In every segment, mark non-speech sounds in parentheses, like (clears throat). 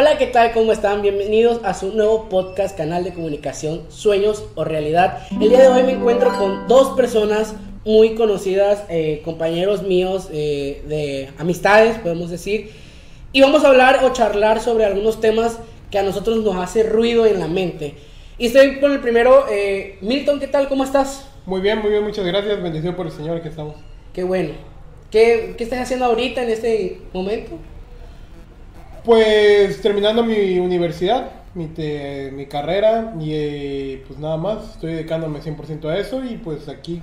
Hola, ¿qué tal? ¿Cómo están? Bienvenidos a su nuevo podcast, canal de comunicación, Sueños o Realidad. El día de hoy me encuentro con dos personas muy conocidas, eh, compañeros míos eh, de amistades, podemos decir. Y vamos a hablar o charlar sobre algunos temas que a nosotros nos hace ruido en la mente. Y estoy con el primero, eh, Milton, ¿qué tal? ¿Cómo estás? Muy bien, muy bien, muchas gracias. Bendición por el Señor que estamos. Qué bueno. ¿Qué, qué estás haciendo ahorita en este momento? Pues terminando mi universidad, mi, te- mi carrera y eh, pues nada más, estoy dedicándome 100% a eso y pues aquí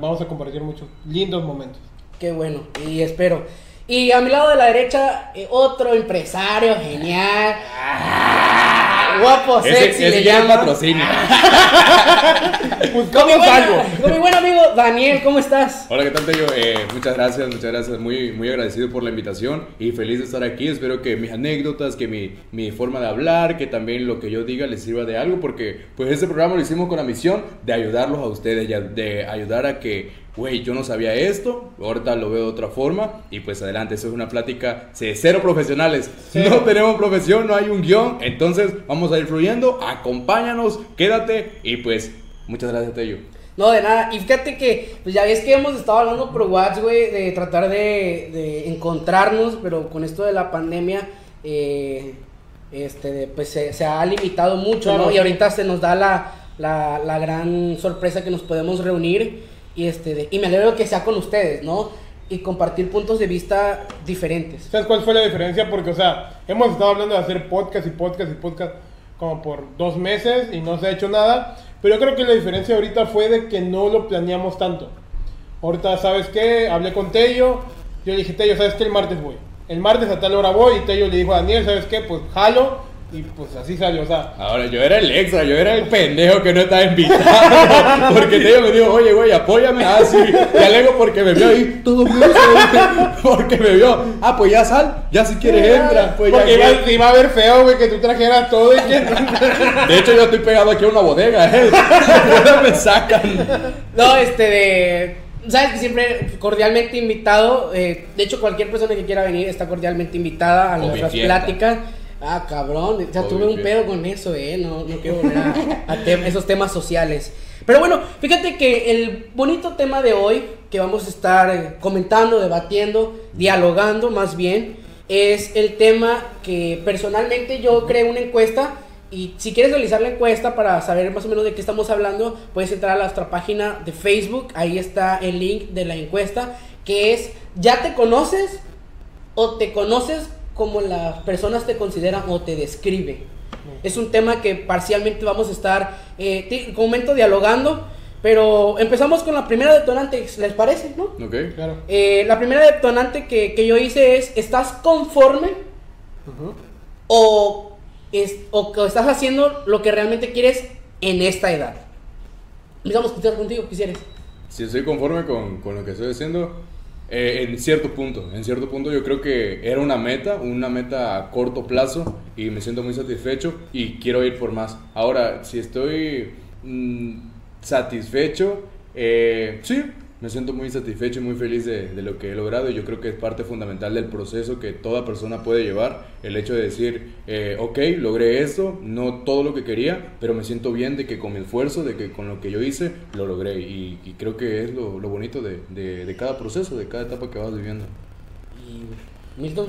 vamos a compartir muchos lindos momentos. Qué bueno, y espero. Y a mi lado de la derecha, eh, otro empresario genial. Guapo, Ese, sexy, ese le ya es llaman. patrocinio. Con mi, con mi buen amigo Daniel, ¿cómo estás? Hola, ¿qué tal, Tello? Eh, muchas gracias, muchas gracias. Muy, muy agradecido por la invitación y feliz de estar aquí. Espero que mis anécdotas, que mi, mi forma de hablar, que también lo que yo diga les sirva de algo, porque pues este programa lo hicimos con la misión de ayudarlos a ustedes, de ayudar a que, güey, yo no sabía esto, ahorita lo veo de otra forma y pues adelante, eso es una plática de cero profesionales. No tenemos profesión, no hay un guion, entonces vamos a ir fluyendo, acompáñanos, quédate y pues muchas gracias, Tello. No, de nada. Y fíjate que, pues ya ves que hemos estado hablando por WhatsApp, güey, de tratar de, de encontrarnos, pero con esto de la pandemia, eh, este, pues se, se ha limitado mucho, ¿no? Y ahorita se nos da la, la, la gran sorpresa que nos podemos reunir y, este, de- y me alegro que sea con ustedes, ¿no? Y compartir puntos de vista diferentes. ¿Sabes cuál fue la diferencia? Porque, o sea, hemos estado hablando de hacer podcast y podcast y podcast como por dos meses y no se ha hecho nada. Pero yo creo que la diferencia ahorita fue de que no lo planeamos tanto. Ahorita, ¿sabes qué? Hablé con Tello. Yo le dije, Tello, ¿sabes qué? El martes voy. El martes a tal hora voy. Y Tello le dijo a Daniel, ¿sabes qué? Pues jalo. Y pues así salió. O sea, Ahora, yo era el extra, yo era el pendejo que no estaba invitado. (laughs) Porque Tello me dijo, oye, güey, apóyame. Ah, sí, te alegro porque me vio ahí todo mundo. (laughs) Porque me vio. Ah, pues ya sal, ya si quieres entra. Pues ya porque iba, a ver feo, güey, que tú trajeras todo y que... De hecho, yo estoy pegado aquí a una bodega, ¿eh? (laughs) Me sacan. No, este de. Sabes que siempre cordialmente invitado. eh, de hecho, cualquier persona que quiera venir está cordialmente invitada a nuestras fiesta. pláticas. Ah, cabrón. O sea, Con tuve un pedo con eso, eh. No, no quiero volver a, a tem- esos temas sociales. Pero bueno, fíjate que el bonito tema de hoy, que vamos a estar eh, comentando, debatiendo, dialogando más bien, es el tema que personalmente yo creé una encuesta. Y si quieres realizar la encuesta para saber más o menos de qué estamos hablando, puedes entrar a nuestra página de Facebook. Ahí está el link de la encuesta, que es, ¿ya te conoces o te conoces como las personas te consideran o te describen? Es un tema que parcialmente vamos a estar, eh, ti- comento, dialogando. Pero empezamos con la primera detonante, ¿les parece? ¿no? Ok. Claro. Eh, la primera detonante que, que yo hice es, ¿estás conforme Ujú. o, es, o que estás haciendo lo que realmente quieres en esta edad? Digamos, quisiera contigo, quisieras. Si estoy conforme con, con lo que estoy haciendo, eh, en cierto punto, en cierto punto yo creo que era una meta, una meta a corto plazo y me siento muy satisfecho y quiero ir por más. Ahora, si estoy mm, satisfecho, eh, sí, me siento muy satisfecho y muy feliz de, de lo que he logrado y yo creo que es parte fundamental del proceso que toda persona puede llevar, el hecho de decir, eh, ok, logré esto, no todo lo que quería, pero me siento bien de que con mi esfuerzo, de que con lo que yo hice, lo logré y, y creo que es lo, lo bonito de, de- de cada proceso, de cada etapa que vas viviendo. Y Milton.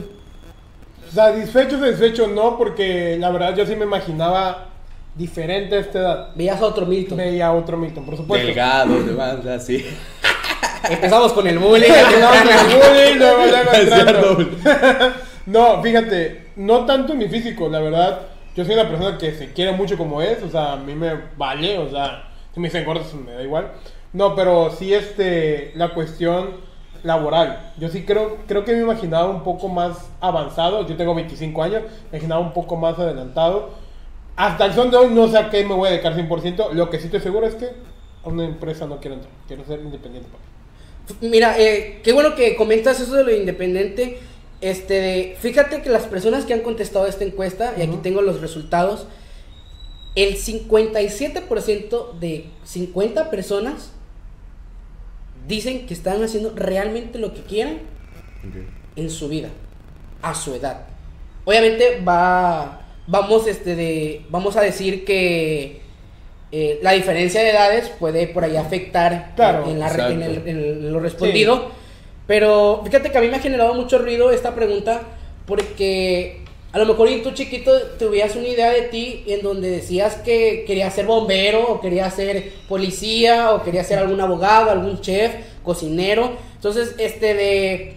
Satisfecho, satisfecho no, porque la verdad yo sí me imaginaba diferente a esta edad. Veías a otro Milton. Veía otro Milton, por supuesto. Delgado, demás, así. Empezamos con el bullying. (laughs) Empezamos con el bullying, (laughs) entrando. cierto. (laughs) No, fíjate, no tanto en mi físico, la verdad. Yo soy una persona que se quiere mucho como es, o sea, a mí me vale, o sea, si me dicen gordos me da igual. No, pero sí este, la cuestión laboral. Yo sí creo, creo que me imaginaba un poco más avanzado. Yo tengo 25 años, me imaginaba un poco más adelantado. Hasta el son de hoy no sé a qué me voy a dedicar 100%. Lo que sí estoy seguro es que a una empresa no quiero entrar. Quiero ser independiente. papi. Mira, eh, qué bueno que comentas eso de lo independiente. Este, fíjate que las personas que han contestado esta encuesta, y aquí tengo los resultados, el 57% de 50 personas dicen que están haciendo realmente lo que quieran en su vida, a su edad. obviamente va, vamos, este, de, vamos a decir que eh, la diferencia de edades puede por ahí afectar Claro. en, la, Exacto. en, el- en lo respondido. Pero fíjate que a mí me ha generado mucho ruido esta pregunta porque a lo mejor y tú chiquito tuvieras una idea de ti en donde decías que querías ser bombero o querías ser policía o querías ser algún abogado, algún chef, cocinero. Entonces, este de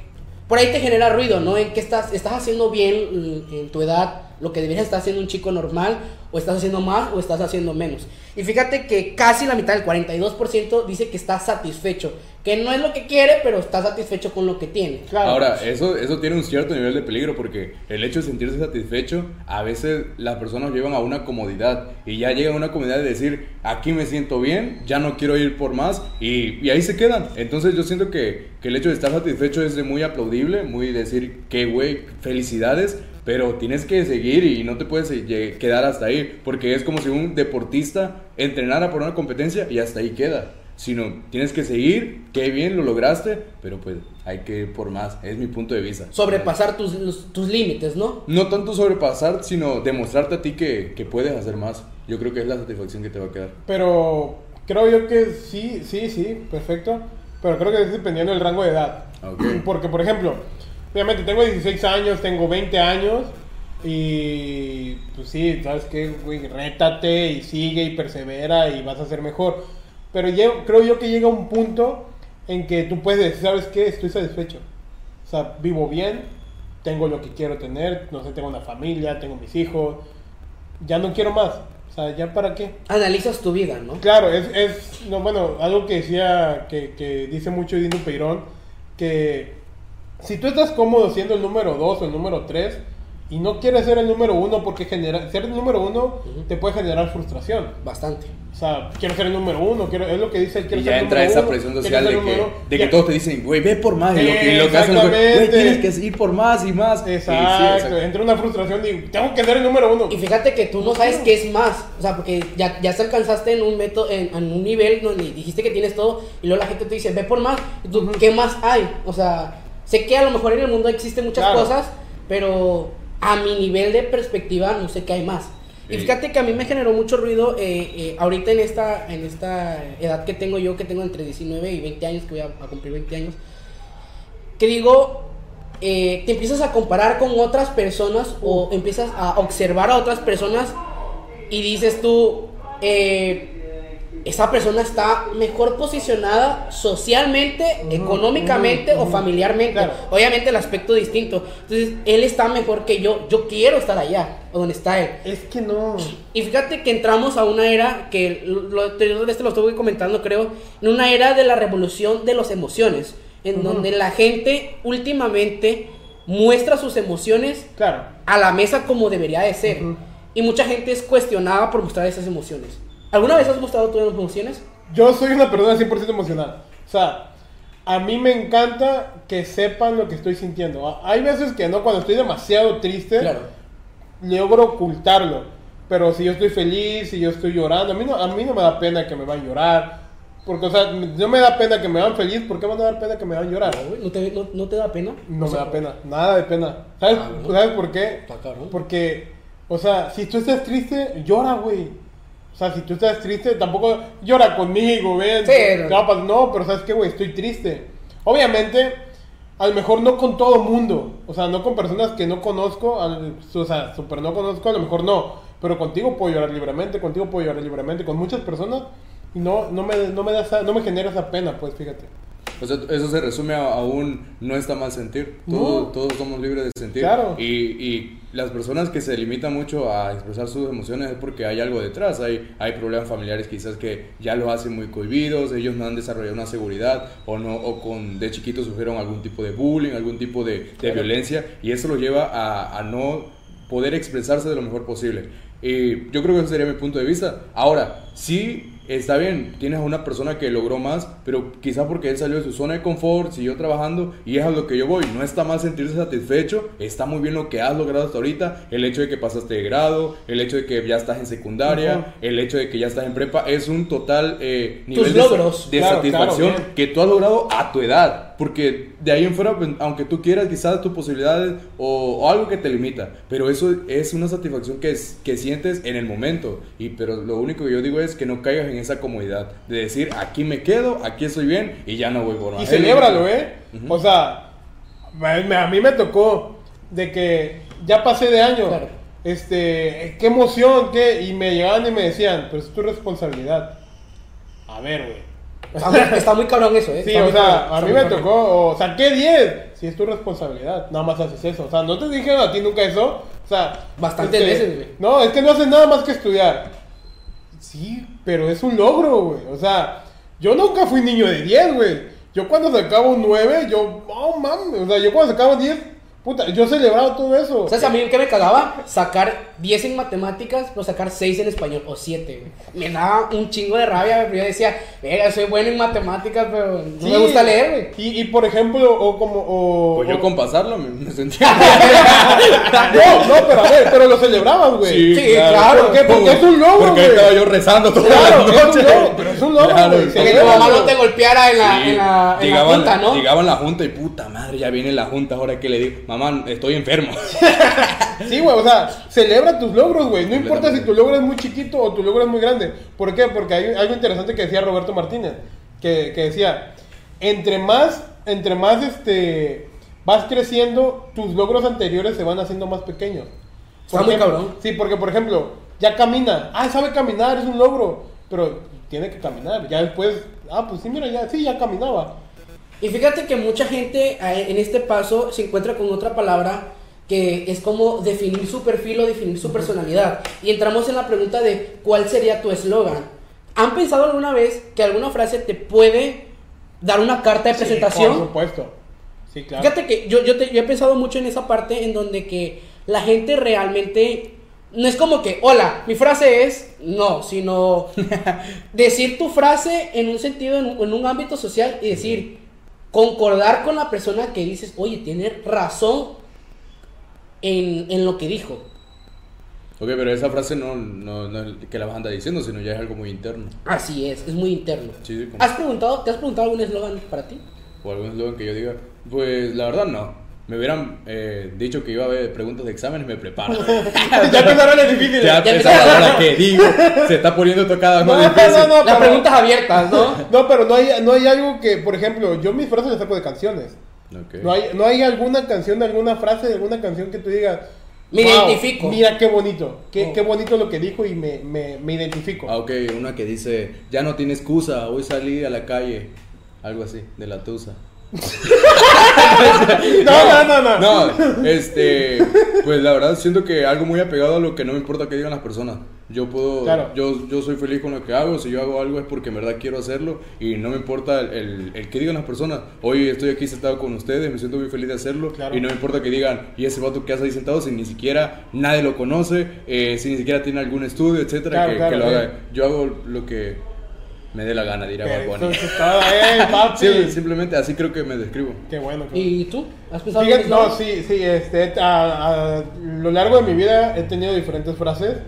por ahí te genera ruido, ¿no? En que estás estás haciendo bien mm, en tu edad lo que deberías estar haciendo un chico normal o estás haciendo más o estás haciendo menos. Y fíjate que casi la mitad, el 42% dice que está satisfecho, que no es lo que quiere, pero está satisfecho con lo que tiene. Claro. Ahora, eso, eso tiene un cierto nivel de peligro porque el hecho de sentirse satisfecho, a veces las personas lo llevan a una comodidad y ya llegan a una comodidad de decir, aquí me siento bien, ya no quiero ir por más y, y ahí se quedan. Entonces yo siento que, que el hecho de estar satisfecho es de muy aplaudible, muy decir, qué güey, felicidades, pero tienes que seguir y no te puedes eh, quedar hasta ahí porque es como si un deportista entrenara por una competencia y hasta ahí queda sino tienes que seguir, qué bien lo lograste, pero pues hay que ir por más, es mi punto de vista. Sobrepasar tus, los- tus límites, ¿no? No tanto sobrepasar, sino demostrarte a ti que, que puedes hacer más. Yo creo que es la satisfacción que te va a quedar. Pero creo yo que sí, sí, sí, perfecto. Pero creo que es dependiendo del rango de edad. Ok. Porque, por ejemplo, obviamente tengo 16 años, tengo 20 años. Y pues sí, ¿sabes qué? Güey, rétate y sigue y persevera y vas a ser mejor. Pero yo, creo yo que llega un punto en que tú puedes decir, ¿sabes qué? Estoy satisfecho. O sea, vivo bien, tengo lo que quiero tener, no sé, tengo una familia, tengo mis hijos. Ya no quiero más. O sea, ¿ya para qué? Analizas tu vida, ¿no? Claro, es, es no, bueno, algo que decía, que, que dice mucho Dino Peirón, que si tú estás cómodo siendo el número 2 o el número 3 y no quieres ser el número 1 porque genera, ser el número 1 te puede generar frustración. Bastante. O sea, quiero ser el número 1, quiero, es lo que dice, quiero Y ser ya el entra número esa presión social de el que, número- de que todos te dicen, güey, ve por más. Y lo que, y lo que hacen güey, tienes que ir por más y más. Y sí, Exacto, entra una frustración y tengo que ser el número 1. Y fíjate que tú no sabes qué es más. O sea, porque ya, ya se alcanzaste en un método, en, en un nivel donde dijiste que tienes todo. Y luego la gente te dice, ve por más. Y tú, ¿qué más hay? O sea, sé que a lo mejor en el mundo existen muchas Claro. cosas, pero a mi nivel de perspectiva no sé qué hay más. Y fíjate que a mí me generó mucho ruido eh, eh, ahorita en esta, en esta edad que tengo yo, que tengo entre 19 y 20 años, que voy a, a cumplir 20 años, que digo, eh, te empiezas a comparar con otras personas o empiezas a observar a otras personas y dices tú, eh, esa persona está mejor posicionada socialmente, económicamente o familiarmente. Claro. Obviamente el aspecto distinto. Entonces, él está mejor que yo. Yo quiero estar allá, donde está él. Es que no. Y fíjate que entramos a una era que lo, lo- te- este lo estuve comentando, creo, en una era de la revolución de las emociones, en donde la gente últimamente muestra sus emociones Claro. a la mesa como debería de ser. Y mucha gente es cuestionada por mostrar esas emociones. ¿Alguna vez has mostrado tus emociones? Yo soy una persona 100% emocional. O sea, a mí me encanta que sepan lo que estoy sintiendo. Hay veces que no, cuando estoy demasiado triste, Claro. logro ocultarlo. Pero si yo estoy feliz, si yo estoy llorando, a mí no, a mí no me da pena que me van a llorar. Porque, o sea, no me da pena que me van feliz, ¿por qué me va a dar pena que me van a llorar? No, güey, ¿No te, no, no te da pena? No O me sea, da pena, nada de pena. ¿Sabes, Ah. ¿sabes por qué? Porque, o sea, si tú estás triste, llora, güey. O sea, si tú estás triste, tampoco llora conmigo, ven. Sí, ¿qué no. pero ¿sabes qué, güey? Estoy triste. Obviamente, a lo mejor no con todo mundo. O sea, no con personas que no conozco. al- O sea, super no conozco, a lo mejor no. Pero contigo puedo llorar libremente, contigo puedo llorar libremente. Con muchas personas, no, no, me, no, me da esa- no me genera esa pena, pues fíjate. O sea, eso se resume a, a un no está mal sentir. Todos, No. todos somos libres de sentir. Claro. Y, y las personas que se limitan mucho a expresar sus emociones es porque hay algo detrás. Hay, hay problemas familiares quizás que ya los hacen muy cohibidos, ellos no han desarrollado una seguridad o, no, o con, de chiquitos sufrieron algún tipo de bullying, algún tipo de, de Claro. violencia y eso los lleva a, a no poder expresarse de lo mejor posible. Y yo creo que ese sería mi punto de vista. Ahora, sí está bien, tienes a una persona que logró más, pero quizá porque él salió de su zona de confort, siguió trabajando y es a lo que yo voy. No está mal sentirse satisfecho, está muy bien lo que has logrado hasta ahorita. El hecho de que pasaste de grado, el hecho de que ya estás en secundaria, el hecho de que ya estás en prepa, es un total eh, Tus nivel de, logros. de Claro, satisfacción claro, que tú has logrado a tu edad. Porque de ahí en fuera, aunque tú quieras, quizás tus posibilidades o, o algo que te limita, pero eso es una satisfacción que, es, que sientes en el momento. Y, pero lo único que yo digo es que no caigas en esa comodidad de decir, aquí me quedo, aquí estoy bien y ya no voy por más. Y celébralo, ¿eh? O sea, me- a mí me tocó de que ya pasé de año. Claro. Este, qué emoción, qué. Y me llegaban y me decían, pero es tu responsabilidad. A ver, güey. Está muy, está muy cabrón eso, ¿eh? Sí, Está o sea, cabrón, a mí me cabrón. tocó, o saqué 10. Si es tu responsabilidad, nada más haces eso. O sea, no te dijeron a ti nunca eso. O sea, Bastantes este, veces, güey. No, es que no haces nada más que estudiar. Sí, pero es un logro, güey. O sea, yo nunca fui niño de 10, güey. Yo cuando sacaba un 9, yo, oh mames. O sea, yo cuando sacaba 10, puta, yo celebraba todo eso. ¿Sabes a mí qué me cagaba? Sacar 10 en matemáticas, pero sacar 6 en español o 7. Me daba un chingo de rabia, pero yo decía, venga, soy bueno en matemáticas, pero no Sí. me gusta leer, güey. Y, y por ejemplo, o como. O, Pues yo o- con pasarlo me, me sentía. (laughs) No, no, pero a ver, pero lo celebrabas, güey. Sí, claro. ¿Por qué? Porque es un logro, Porque güey. estaba yo rezando toda Claro, la es un noche. logro, pero es un logro, Claro, güey. Que tu mamá no te golpeara en la, Sí, en la, en la junta, ¿no? llegaban la junta y puta madre, ya viene la junta, ahora que le digo, mamá, estoy enfermo. Sí, güey, o sea, celebra tus logros, güey. No importa si tu logro es muy chiquito o tu logro es muy grande. ¿Por qué? Porque hay algo interesante que decía Roberto Martínez, que, que decía, entre más, entre más, este, vas creciendo, tus logros anteriores se van haciendo más pequeños. Está Por muy ejemplo- cabrón. Sí, porque, por ejemplo, ya camina. Ah, sabe caminar, es un logro. Pero tiene que caminar. Ya después, ah, pues sí, mira, ya, sí, ya caminaba. Y fíjate que mucha gente eh, en este paso se encuentra con otra palabra que es como definir su perfil o definir su personalidad. Y entramos en la pregunta de cuál sería tu eslogan. ¿Han pensado alguna vez que alguna frase te puede dar una carta de Sí, presentación? por supuesto. Sí, claro. Fíjate que yo, yo, te- yo he pensado mucho en esa parte en donde que la gente realmente no es como que, hola, mi frase es, no, sino (laughs) decir tu frase en un sentido, en, en un ámbito social y decir, concordar con la persona que dices, oye, tiene razón en, en lo que dijo. Ok, pero esa frase no, no, no es que la vas a andar diciendo, sino ya es algo muy interno. Así es, es muy interno. Sí, sí, ¿Has preguntado, ¿Te has preguntado algún eslogan para ti? O algún eslogan que yo diga, pues la verdad no. Me hubieran eh, dicho que iba a haber preguntas de exámenes, me preparo. (laughs) (laughs) ya empezaron las difíciles. ya ya esa empezaron. hora que digo, se está poniendo tocada No, más no, difícil. no, no, Las pero- preguntas abiertas, ¿no? (laughs) No, pero no hay, no hay algo que, por ejemplo, yo mis frases las saco de canciones. No hay, no hay alguna canción de alguna frase de alguna canción que tú digas. Me "Wow, identifico". Mira qué bonito. Qué, Oh. qué bonito lo que dijo y me, me, me identifico. Ah, ok, una que dice, ya no tiene excusa, hoy salí a la calle. Algo así, de la tusa. No, no, no, no. No, este, pues la verdad siento que algo muy apegado a lo que no me importa que digan las personas. Yo puedo, Claro. yo, yo soy feliz con lo que hago, si yo hago algo es porque en verdad quiero hacerlo y no me importa el, el, el que digan las personas. Hoy estoy aquí sentado con ustedes, me siento muy feliz de hacerlo Claro. y no me importa que digan, y ese vato que hace ahí sentado si ni siquiera nadie lo conoce, eh, si ni siquiera tiene algún estudio, etcétera, Claro, que, lo haga. Yo hago lo que me dé la gana, dirá Bad Eso, Bunny. (laughs) papi. Sí, simplemente así creo que me describo. Qué bueno. qué bueno. ¿Y tú? ¿Has pensado Fíjate, en no, sí, sí, este, a, a lo largo de mi vida he tenido diferentes frases,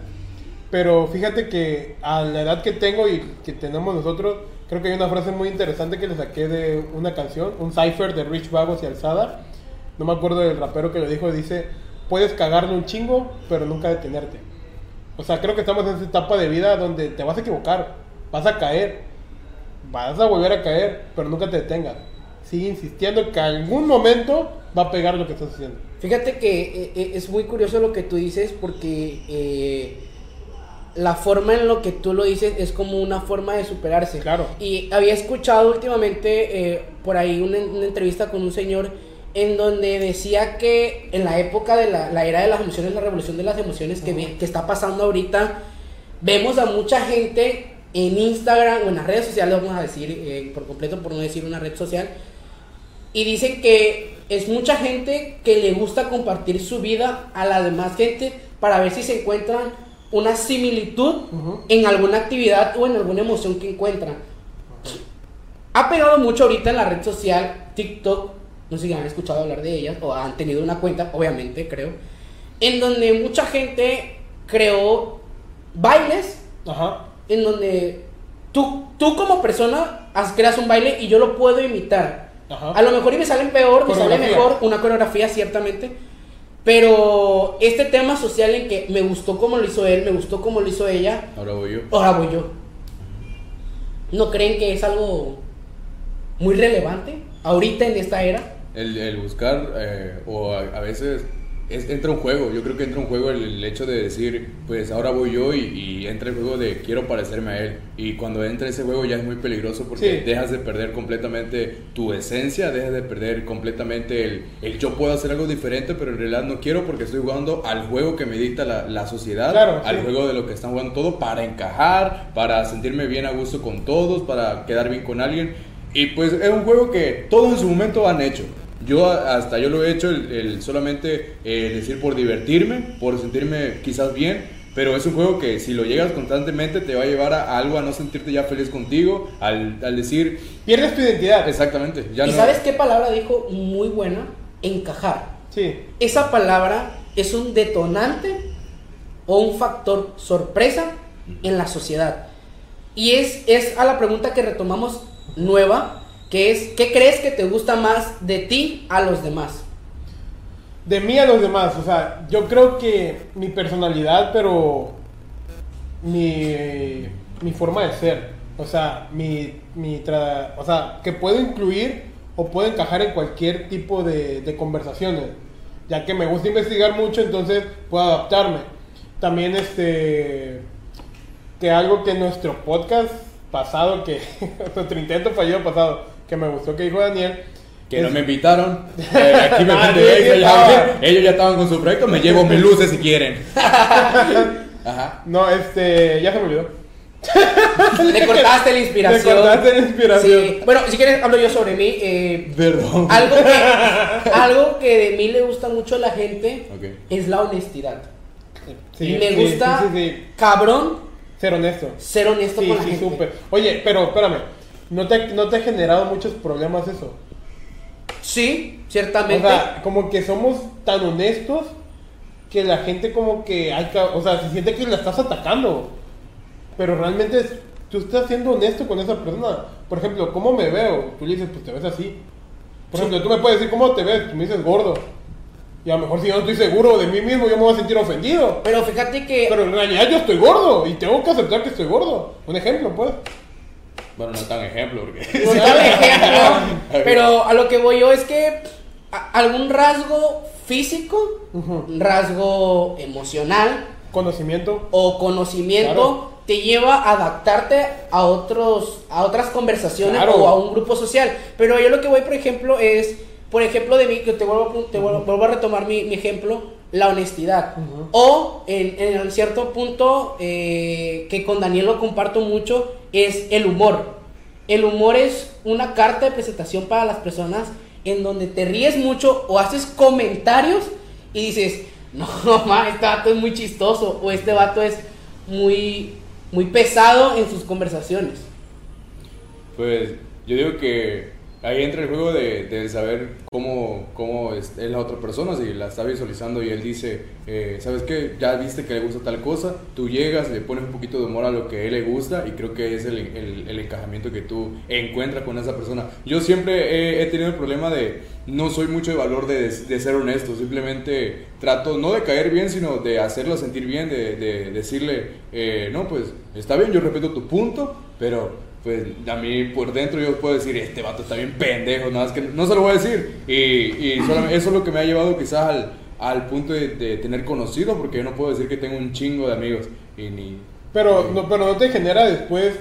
pero fíjate que a la edad que tengo y que tenemos nosotros, creo que hay una frase muy interesante que le saqué de una canción, un cipher de Rich Vagos y Alzada, no me acuerdo del rapero que lo dijo, dice, puedes cagarle un chingo, pero nunca detenerte. O sea, creo que estamos en esa etapa de vida donde te vas a equivocar, vas a caer, vas a volver a caer, pero nunca te detengas. Sigue insistiendo que algún momento va a pegar lo que estás haciendo. Fíjate que eh, eh, es muy curioso lo que tú dices porque eh, la forma en lo que tú lo dices es como una forma de superarse. Claro. Y había escuchado últimamente eh, por ahí una, una entrevista con un señor en donde decía que en la época de la, la era de las emociones, la revolución de las emociones que está pasando ahorita, vemos a mucha gente en Instagram o en las redes sociales, vamos a decir eh, por completo, por no decir una red social, y dicen que es mucha gente que le gusta compartir su vida a la demás gente para ver si se encuentran una similitud Ujú. en alguna actividad o en alguna emoción que encuentran. Ha pegado mucho ahorita en la red social TikTok, no sé si han escuchado hablar de ellas o han tenido una cuenta, obviamente creo, en donde mucha gente creó bailes Ajá. En donde tú, tú como persona creas un baile y yo lo puedo imitar. Ajá. A lo mejor y me salen peor, me sale mejor una coreografía, ciertamente. Pero este tema social en que me gustó como lo hizo él, me gustó como lo hizo ella, Ahora voy yo. ahora voy yo. ¿No creen que es algo muy relevante ahorita en esta era? El, el buscar, eh, o a, a veces es- entra un juego. Yo creo que entra un juego el, el hecho de decir, pues ahora voy yo y, y entra el juego de quiero parecerme a él. Y cuando entra ese juego ya es muy peligroso porque Sí. dejas de perder completamente tu esencia, dejas de perder completamente el, el yo puedo hacer algo diferente, pero en realidad no quiero porque estoy jugando al juego que me dicta la, la sociedad, Claro, al sí. juego de lo que están jugando todo para encajar, para sentirme bien a gusto con todos, para quedar bien con alguien. Y pues es un juego que todos en su momento han hecho. Yo hasta yo lo he hecho el, el solamente eh, decir por divertirme, por sentirme quizás bien, pero es un juego que si lo llegas constantemente te va a llevar a, algo a no sentirte ya feliz contigo, al, al decir Pierdes tu identidad. exactamente, ya ¿Y no sabes qué palabra dijo muy buena? Encajar. Sí. Esa palabra es un detonante o un factor sorpresa en la sociedad. Y es, es a la pregunta que retomamos nueva, que es, ¿qué crees que te gusta más de ti a los demás? De mí a los demás, o sea, yo creo que mi personalidad, pero mi, mi forma de ser, o sea, mi, mi o sea, que puedo incluir o puedo encajar en cualquier tipo de, de conversaciones, ya que me gusta investigar mucho, entonces puedo adaptarme. También este, que algo que nuestro podcast pasado, que (laughs) nuestro intento fallido pasado, que me gustó que dijo Daniel, que no es- me invitaron. Eh, aquí me (laughs) Ah, extra, sí, ya ellos ya estaban con su proyecto, me llevo mis luces si quieren. (laughs) Ajá. No, este, ya se me olvidó. Le (laughs) cortaste la inspiración. Le cortaste la inspiración. Sí. Bueno, si quieres hablo yo sobre mí. eh, Perdón. algo, que, algo que de mí le gusta mucho a la gente Ok. es la honestidad. Sí, me sí, gusta, sí, sí, sí. cabrón, Ser honesto. ser honesto Sí, con la sí, gente. súper. Oye, pero espérame. ¿No te, ¿No te ha generado muchos problemas eso? Sí, O ciertamente. sea, como que somos tan honestos que la gente como que hay que, o sea, se siente que la estás atacando. Pero realmente es- tú estás siendo honesto con esa persona. Por ejemplo, ¿cómo me veo? Tú le dices, pues te ves así. Por ejemplo, tú me puedes decir, ¿cómo te ves? Tú me dices gordo. Y a lo mejor si yo no estoy seguro de mí mismo, yo me voy a sentir ofendido. Pero fíjate que Pero en realidad yo estoy gordo y tengo que aceptar que estoy gordo. Un ejemplo, pues. Bueno, no tan ejemplo, porque. (laughs) no de ejemplo, (laughs) pero a lo que voy yo es que algún rasgo físico, rasgo emocional Conocimiento. o conocimiento Claro. te lleva a adaptarte a otros a otras conversaciones Claro. o a un grupo social. Pero yo lo que voy, por ejemplo, es por ejemplo de mí que te vuelvo te vuelvo, vuelvo a retomar mi, mi ejemplo, la honestidad. O en, en cierto punto eh, que con Daniel lo comparto mucho es el humor. El humor es una carta de presentación para las personas en donde te ríes mucho o haces comentarios y dices, (laughs) no, ma, este vato es muy chistoso o este vato es muy, muy pesado en sus conversaciones. Pues yo digo que ahí entra el juego de, de saber cómo, cómo es, es la otra persona, si la está visualizando y él dice, eh, ¿sabes qué? Ya viste que le gusta tal cosa, tú llegas, le pones un poquito de humor a lo que a él le gusta y creo que es el, el- el encajamiento que tú encuentras con esa persona. Yo siempre he, he tenido el problema de no soy mucho de valor de, de ser honesto, simplemente trato no de caer bien, sino de hacerlo sentir bien, de, de decirle, eh, no, pues está bien, yo respeto tu punto, pero pues a mí por dentro yo puedo decir, este vato está bien pendejo, nada más que no se lo voy a decir. Y, y solamente- eso es lo que me ha llevado quizás al, al punto de, de tener conocidos, porque yo no puedo decir que tengo un chingo de amigos. Y ni... Pero no, pero no te genera después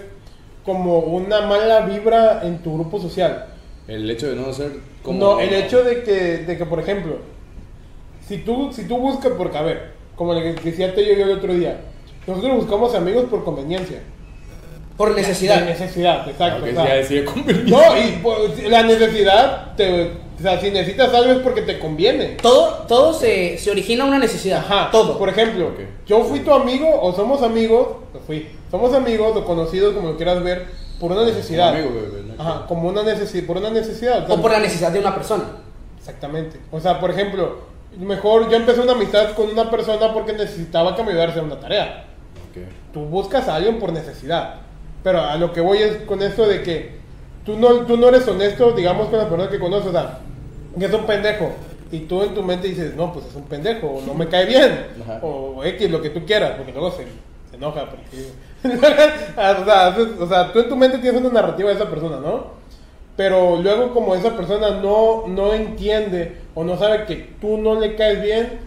como una mala vibra en tu grupo social. El hecho de no ser como... No, el hecho de que, de que, por ejemplo, si tú, si tú buscas, porque, a ver, como le decía te yo el otro día, nosotros buscamos amigos por conveniencia. Por De necesidad. necesidad, exacto. Aunque o sea, conveniencia. no, y pues, la necesidad, te, o sea, si necesitas algo es porque te conviene. Todo, todo se, se origina una necesidad. Ajá, Todo. Por ejemplo, yo fui tu amigo o somos amigos, no fui, somos amigos o conocidos, como lo quieras ver, por una necesidad. Como amigo, güey, güey, ¿no? Ajá, como una necesidad, por una necesidad. o por la necesidad de una persona. Exactamente. O sea, por ejemplo, mejor yo empecé una amistad con una persona porque necesitaba que me ayudara a hacer una tarea. Ok. Tú buscas a alguien por necesidad. Pero a lo que voy es con esto de que tú no, tú no eres honesto, digamos, con la persona que conoces, o sea, que es un pendejo. Y tú en tu mente dices, no, pues es un pendejo, o no me cae bien, Ajá. o X, lo que tú quieras, porque luego se, se enoja. Porque... (laughs) o, sea, o sea, tú en tu mente tienes una narrativa de esa persona, ¿no? Pero luego como esa persona no, no entiende o no sabe que tú no le caes bien,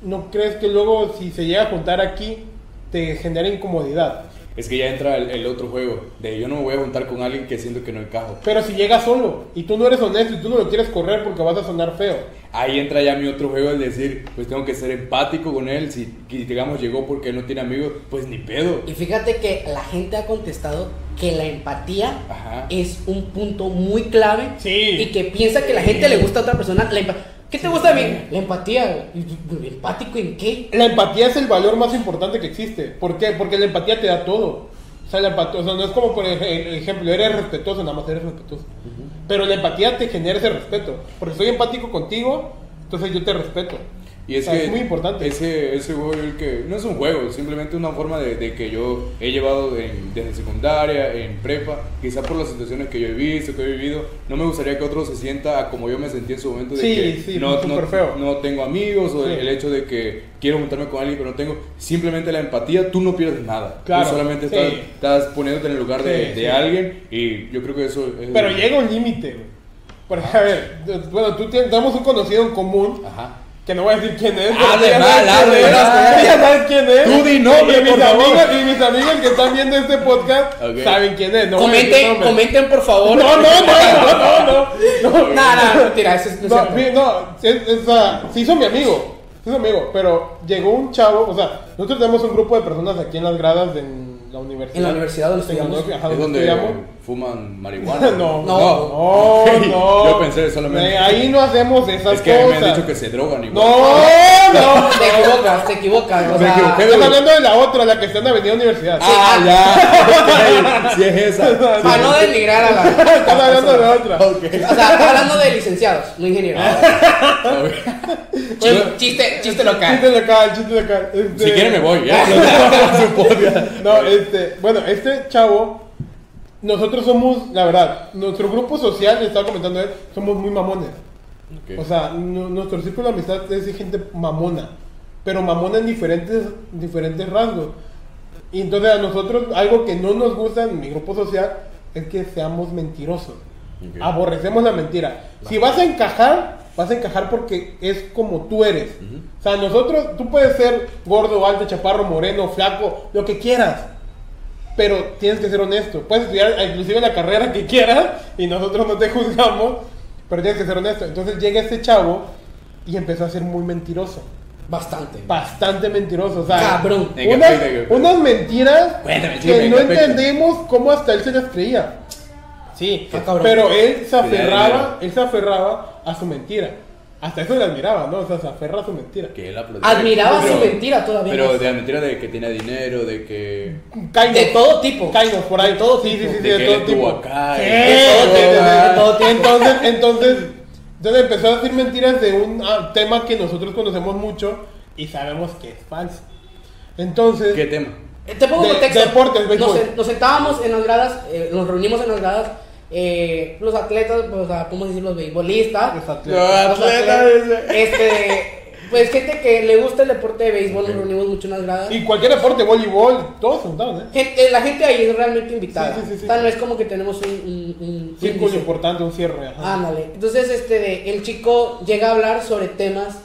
¿no crees que luego si se llega a juntar aquí te genera incomodidad? Es que ya entra el, el otro juego, de yo no me voy a juntar con alguien que siento que no encajo. Pero si llega solo y tú no eres honesto y tú no lo quieres correr porque vas a sonar feo. Ahí entra ya mi otro juego, el decir, pues tengo que ser empático con él, si digamos llegó porque no tiene amigos, pues ni pedo. Y fíjate que la gente ha contestado que la empatía Ajá. es un punto muy clave Sí. y que piensa que la gente le gusta a otra persona. la empa- ¿Qué te gusta a mí? La empatía. ¿Y- ¿Empático en qué? La empatía es el valor más importante que existe. ¿Por qué? Porque la empatía te da todo. O sea, la empatía, o sea, no es como por ej- ejemplo, eres respetuoso, nada más eres respetuoso. Pero la empatía te genera ese respeto. Porque soy empático contigo, entonces yo te respeto. Y es O sea, que es muy importante. Ese, ese juego el que no es un juego, simplemente una forma de, de que yo he llevado en- desde secundaria, en prepa, quizá por las situaciones que yo he visto, que he vivido, no me gustaría que otro se sienta como yo me sentí en su momento de Sí, que sí, no, no, feo. no tengo amigos o Sí. el hecho de que quiero juntarme con alguien pero no tengo. Simplemente la empatía, tú no pierdes nada. Claro, tú solamente estás, estás poniéndote en el lugar de, de alguien y yo creo que eso es... Pero llega un límite. Porque, a ver, bueno, tú tienes, tenemos un conocido en común, Ajá. Que no voy a decir quién es. Ah, ya mal, ah, quién es, mal. ya sabes quién es. Tú di nombre, y mis por favor. amigos, Y mis amigos que están viendo este podcast saben quién es. No comenten, comenten por favor. No, no, no, no, no, no. No, no, no, mentira, eso es no mi- no, es, es, se hizo mi amigo, se hizo mi amigo, pero llegó un chavo, o sea, nosotros tenemos un grupo de personas aquí en las gradas de en la universidad. En la universidad donde estudiamos. ajá, donde estudiamos. Fuman (laughs) marihuana. No, No. no, no. (laughs) Yo pensé solamente. Ahí no hacemos esas Es que me cosas. han dicho que se drogan igual. No, (laughs) no. Te equivocas, te equivocas. O Me sea, equivoqué, Estás hablando de la otra, la que está en la Avenida Universidad. Ah, ya. Sí es esa. para no denigrar a la. Estás hablando de la otra. O sea, está hablando de licenciados, no ingenieros. Bueno, Chiste, chiste local. Chiste local, chiste local. Este- si quieren me voy, ya. No, este, bueno, este chavo, nosotros somos, la verdad, nuestro grupo social, le estaba comentando él, somos muy mamones. O sea, nu- nuestro círculo de amistad es de gente mamona, pero mamona en diferentes, diferentes rasgos. Y entonces a nosotros, algo que no nos gusta en mi grupo social es que seamos mentirosos. Aborrecemos la mentira. Si vas a encajar, vas a encajar porque es como tú eres. O sea, nosotros, tú puedes ser gordo, alto, chaparro, moreno, flaco, lo que quieras. Pero tienes que ser honesto. Puedes estudiar inclusive la carrera que quieras y nosotros no te (laughs) juzgamos, pero tienes que ser honesto. Entonces llega este chavo y empezó a ser muy mentiroso. Bastante. Bastante mentiroso. O sea, Cabrón. Unas, mentiras Cuéntame, que no venga, entendemos cómo hasta él se las creía. Sí, Ah, cabrón. pero él se aferraba, él se aferraba a su mentira. Hasta eso le admiraba, ¿no? O sea, se aferra a su mentira. Que él aplaudió. Admiraba Pero- su mentira todavía. Pero de la mentira de que tiene dinero, de que. Kind De of. todo tipo. Kind of, por ahí. De todo sí, tipo. sí, sí, sí, De de que todo él tipo. acá, De todo tipo, de todo tipo. Entonces, entonces, entonces empezó a decir mentiras de un ah, tema que nosotros conocemos mucho y sabemos que es falso. Entonces, ¿Qué tema? Eh, Te pongo De- contexto. deportes, nos, nos sentábamos en las gradas, eh, nos reunimos en las gradas, eh, los atletas, pues, o sea, ¿cómo decir? Los beisbolistas. los atletas. los atletas, este, pues gente que le gusta el deporte de béisbol, nos reunimos mucho en las gradas. y cualquier deporte, voleibol, todos se ¿eh? Gente- la gente ahí es realmente invitada. Sí, sí, sí, sí. O sea, no es como que tenemos un, un, un Círculo índice. importante, un cierre. ajá. Ándale. Entonces, este, de- el chico llega a hablar sobre temas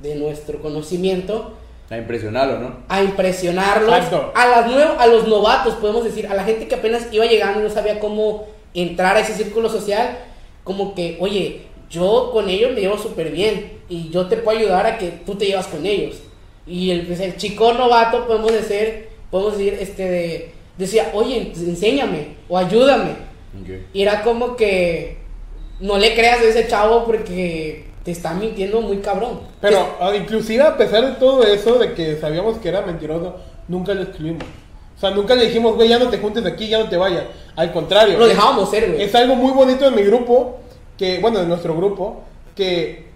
de nuestro conocimiento, A impresionarlo, ¿no? a impresionarlos, Exacto. a, las a los novatos, podemos decir, a la gente que apenas iba llegando y no sabía cómo entrar a ese círculo social, como que, oye, yo con ellos me llevo súper bien y yo te puedo ayudar a que tú te llevas con ellos. Y el, pues, el chico novato, podemos decir, podemos decir, este, de- decía, oye, enséñame o ayúdame. Ok. Y era como que no le creas a ese chavo porque te está mintiendo muy cabrón. Pero ah, inclusive a pesar de todo eso, de que sabíamos que era mentiroso, nunca lo excluimos. O sea, nunca le dijimos, güey, ya no te juntes aquí, ya no te vayas. Al contrario. lo dejábamos ser, güey. Es algo muy bonito de mi grupo, que, bueno, de nuestro grupo, que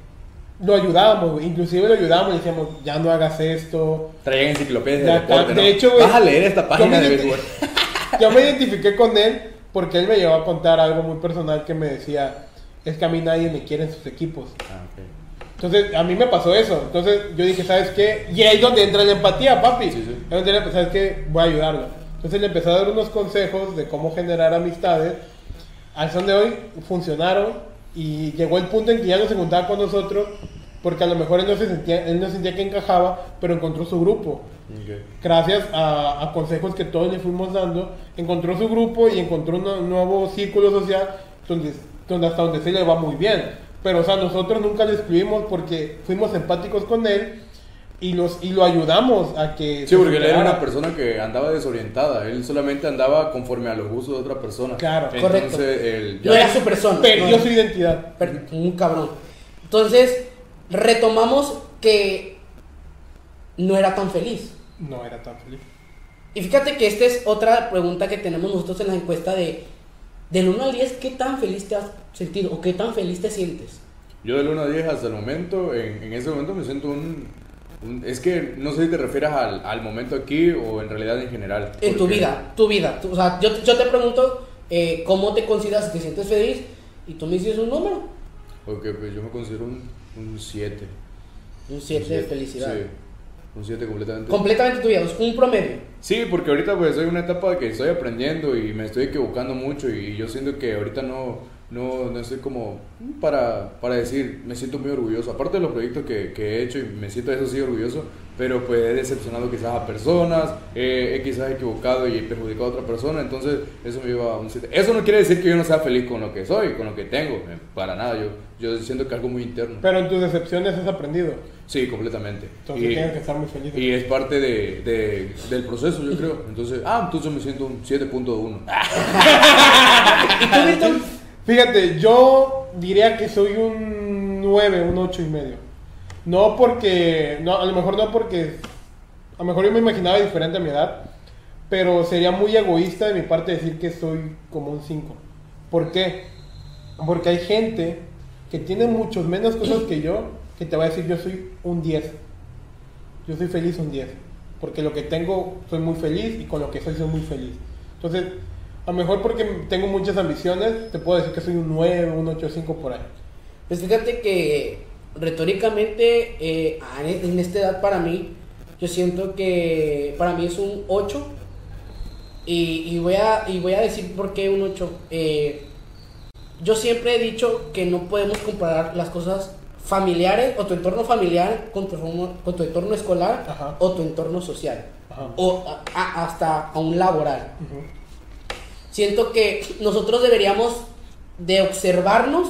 lo ayudábamos, güey. Inclusive lo ayudábamos y decíamos, ya no hagas esto. Traían enciclopedias de deporte, de hecho, güey, Vas a leer esta página de me- béisbol. (laughs) Yo me identifiqué con él porque él me llevó a contar algo muy personal que me decía, es que a mí nadie me quiere en sus equipos. Ah, ok. Entonces, a mí me pasó eso. Entonces, yo dije, ¿sabes qué? Y ahí es donde entra la empatía, papi. Sí, sí. Ahí donde le- ¿sabes qué? Voy a ayudarlo. Entonces, le empecé a dar unos consejos de cómo generar amistades. Al son de hoy funcionaron y llegó el punto en que ya no se juntaba con nosotros porque a lo mejor él no, se sentía, él no sentía que encajaba, pero encontró su grupo. Gracias a, a consejos que todos le fuimos dando, encontró su grupo y encontró un nuevo círculo social donde, donde hasta donde se le va muy bien. Pero, o sea, nosotros nunca le excluimos porque fuimos empáticos con él y, los, y lo ayudamos a que... Sí, porque él era una persona que andaba desorientada. Él solamente andaba conforme a los gustos de otra persona. Claro. Entonces, Correcto. él No era su persona. Perdió no su identidad. per- un cabrón. Entonces, retomamos que no era tan feliz. No era tan feliz. Y fíjate que esta es otra pregunta que tenemos nosotros en la encuesta de del 1 al 10, ¿qué tan feliz te has sentido o qué tan feliz te sientes? Yo del 1 a 10 hasta el momento, en, en ese momento me siento un, un- Es que no sé si te refieres al, al momento aquí o en realidad en general. En tu vida, tu vida. o sea, yo, yo te pregunto eh, cómo te consideras, te sientes feliz y tú me dices un número, Ok, pues yo me considero un 7. un 7 de felicidad. Sí, un 7 completamente. Completamente tu vida, es un promedio. Sí, porque ahorita pues soy una etapa que estoy aprendiendo y me estoy equivocando mucho y yo siento que ahorita no, no, no estoy como para, para decir, me siento muy orgulloso, aparte de los proyectos que, que he hecho y me siento eso sí orgulloso, pero pues he decepcionado quizás a personas, eh, he quizás equivocado y he perjudicado a otra persona, entonces eso me lleva a un 7. Eso no quiere decir que yo no sea feliz con lo que soy, con lo que tengo, eh, para nada, yo, yo siento que es algo muy interno. Pero en tus decepciones has aprendido. Sí, completamente. Entonces tienes que estar muy feliz. Y es parte de, de- del proceso, yo creo. Entonces, ah, entonces me siento un 7.1. (laughs) Fíjate, yo diría que soy un 9, un 8 y medio. No porque, no, a lo mejor no porque, a lo mejor yo me imaginaba diferente a mi edad, pero sería muy egoísta de mi parte decir que soy como un 5. ¿Por qué? Porque hay gente que tiene muchos menos cosas que yo, que te va a decir yo soy un 10. Yo soy feliz un 10. Porque lo que tengo soy muy feliz y con lo que soy soy muy feliz. Entonces, a lo mejor porque tengo muchas ambiciones, te puedo decir que soy un 9, un 8, 5 por ahí. Pues fíjate que retóricamente eh, en esta edad para mí, yo siento que para mí es un 8. Y, y voy, a, y voy a decir por qué un 8. Eh, yo siempre he dicho que no podemos comparar las cosas familiares o tu entorno familiar con tu, con tu entorno escolar Ajá. o tu entorno social. Ajá. O a- a- hasta a un laboral. Ujú. Siento que nosotros deberíamos de observarnos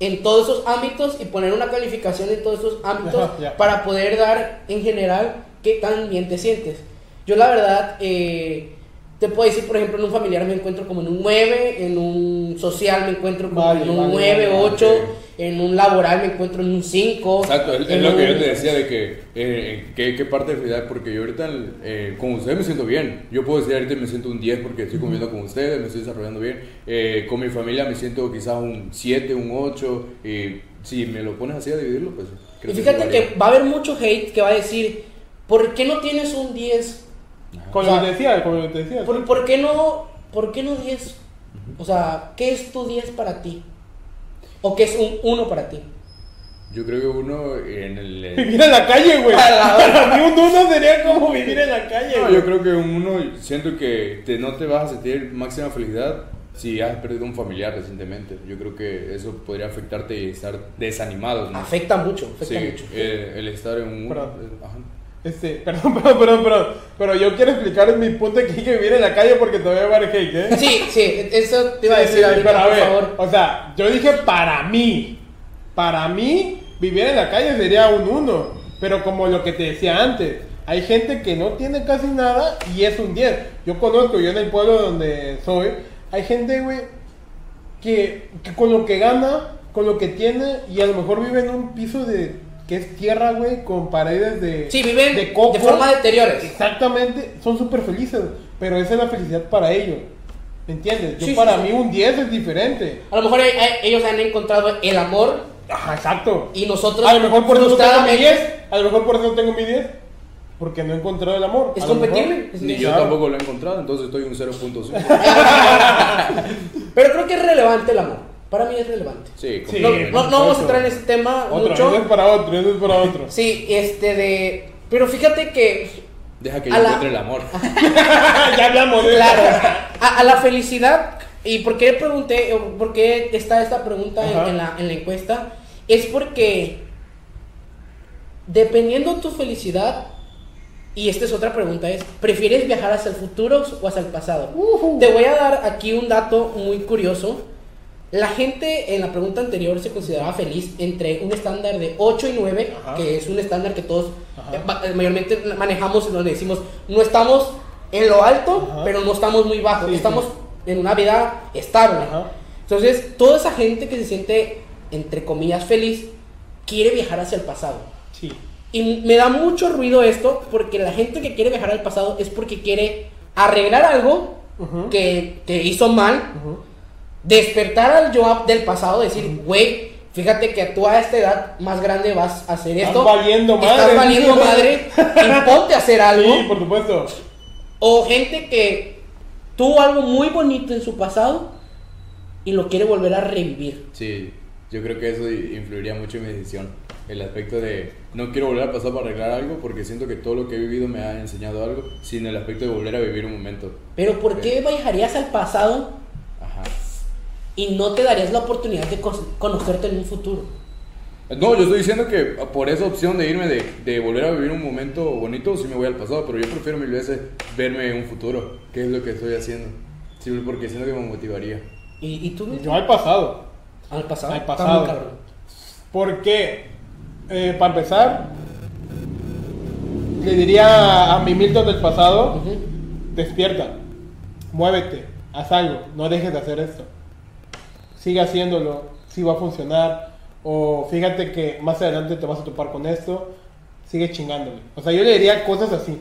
en todos esos ámbitos y poner una calificación en todos esos ámbitos Ajá, para poder dar en general qué tan bien te sientes. Yo la verdad eh, te puedo decir, por ejemplo, en un familiar me encuentro como en un 9, en un social me encuentro como Vale, en un vale, 9, vale, 8, ok. En un laboral me encuentro en un 5. Exacto, es, es lo que yo un- te decía de que, eh, ¿qué, qué parte de felicidad, porque yo ahorita eh, con ustedes me siento bien. Yo puedo decir ahorita me siento un 10 porque estoy comiendo con ustedes, me estoy desarrollando bien. Eh, con mi familia me siento quizás un 7, un 8. Y si me lo pones así a dividirlo, pues creo Y que fíjate que varía. va a haber mucho hate que va a decir, ¿por qué no tienes un 10? Con lo que te decía, con lo que te decía. ¿Por, por qué no, ¿Por qué no 10? O sea, ¿qué es tu 10 para ti? ¿O qué es un 1 para ti? Yo creo que uno en el... eh, Vivir en la calle, güey. Para mí un uno sería como vivir en la calle, No, güey. yo creo que uno siento que te, no te vas a sentir máxima felicidad si has perdido un familiar recientemente. Yo creo que eso podría afectarte y estar desanimado. ¿no? Afecta mucho, Sí, afecta mucho. eh, el estar en un... Perdón. ajá. Este, (laughs) perdón, perdón, perdón, perdón. Pero yo quiero explicar mi punto de que hay que vivir en la calle porque te voy a llevar hate, ¿eh? Sí, sí, eso te iba a decir sí, ahorita, pero a por ver, favor. O sea, yo dije para mí. Para mí, vivir en la calle sería un 1. Pero como lo que te decía antes, hay gente que no tiene casi nada y es un 10. Yo conozco, yo en el pueblo donde soy, hay gente, güey, que, que con lo que gana, con lo que tiene, y a lo mejor vive en un piso de que es tierra, güey, con paredes de, Sí, viven de de, coco. forma de deteriores. Exactamente, son súper felices, pero esa es la felicidad para ellos. ¿Me entiendes? Yo Sí, para sí, sí. mí un 10 es diferente. A lo mejor eh, eh, ellos han encontrado el amor Ajá, exacto. y nosotros A lo mejor por eso tengo mi frustradamente- 10. A lo mejor por eso tengo mi 10. porque no he encontrado el amor. Es compatible. Es- Ni yo Claro. tampoco lo he encontrado, entonces estoy un 0.5. (laughs) Pero creo que es relevante el amor. Para mí es relevante. Sí, Sí. No, como- no, no vamos a entrar en ese tema Otro, mucho. eso es para otro, eso es para otro. Sí, este de. Pero fíjate que, Deja que yo la- encuentre el amor. (laughs) (laughs) ya hablamos de claro, a, a la felicidad, y por qué pregunté, o por qué está esta pregunta en, Ajá. en la, en la encuesta, es porque dependiendo tu felicidad, y esta es otra pregunta, es, ¿prefieres viajar hacia el futuro o hacia el pasado? Te voy a dar aquí un dato muy curioso. La gente en la pregunta anterior se consideraba feliz entre un estándar de 8 y 9, Ajá. que es un estándar que todos eh, ma- mayormente manejamos, donde decimos, no estamos en lo alto, Ajá. pero no estamos muy bajo, Sí, estamos sí. en una vida estable. Ajá. Entonces, toda esa gente que se siente, entre comillas, feliz, quiere viajar hacia el pasado. Sí. Y me da mucho ruido esto, porque la gente que quiere viajar al pasado es porque quiere arreglar algo que, que hizo mal. Despertar al yo del pasado, decir, güey, fíjate que tú a esta edad más grande vas a hacer Estás esto. valiendo madre. Estás valiendo madre (laughs) y ponte a hacer algo. Sí, por supuesto. O gente que tuvo algo muy bonito en su pasado y lo quiere volver a revivir. Sí, yo creo que eso influiría mucho en mi decisión. El aspecto de no quiero volver a pasar para arreglar algo porque siento que todo lo que he vivido me ha enseñado algo, sin el aspecto de volver a vivir un momento. Pero ¿por qué viajarías al pasado. Y no te darías la oportunidad de conocerte en un futuro? No, yo estoy diciendo que por esa opción de irme de, de volver a vivir un momento bonito, sí me voy al pasado, pero yo prefiero mil veces verme en un futuro, que es lo que estoy haciendo. Sí, porque siento que me motivaría. ¿Y, y tú? Yo al pasado. Al pasado. Al pasado. muy cabrón. ¿Por qué? Eh, para empezar, le diría a mi Milton del pasado, despierta, muévete, haz algo, no dejes de hacer esto. Sigue haciéndolo, si va a funcionar, o fíjate que más adelante te vas a topar con esto, sigue chingándole. O sea, yo le diría cosas así.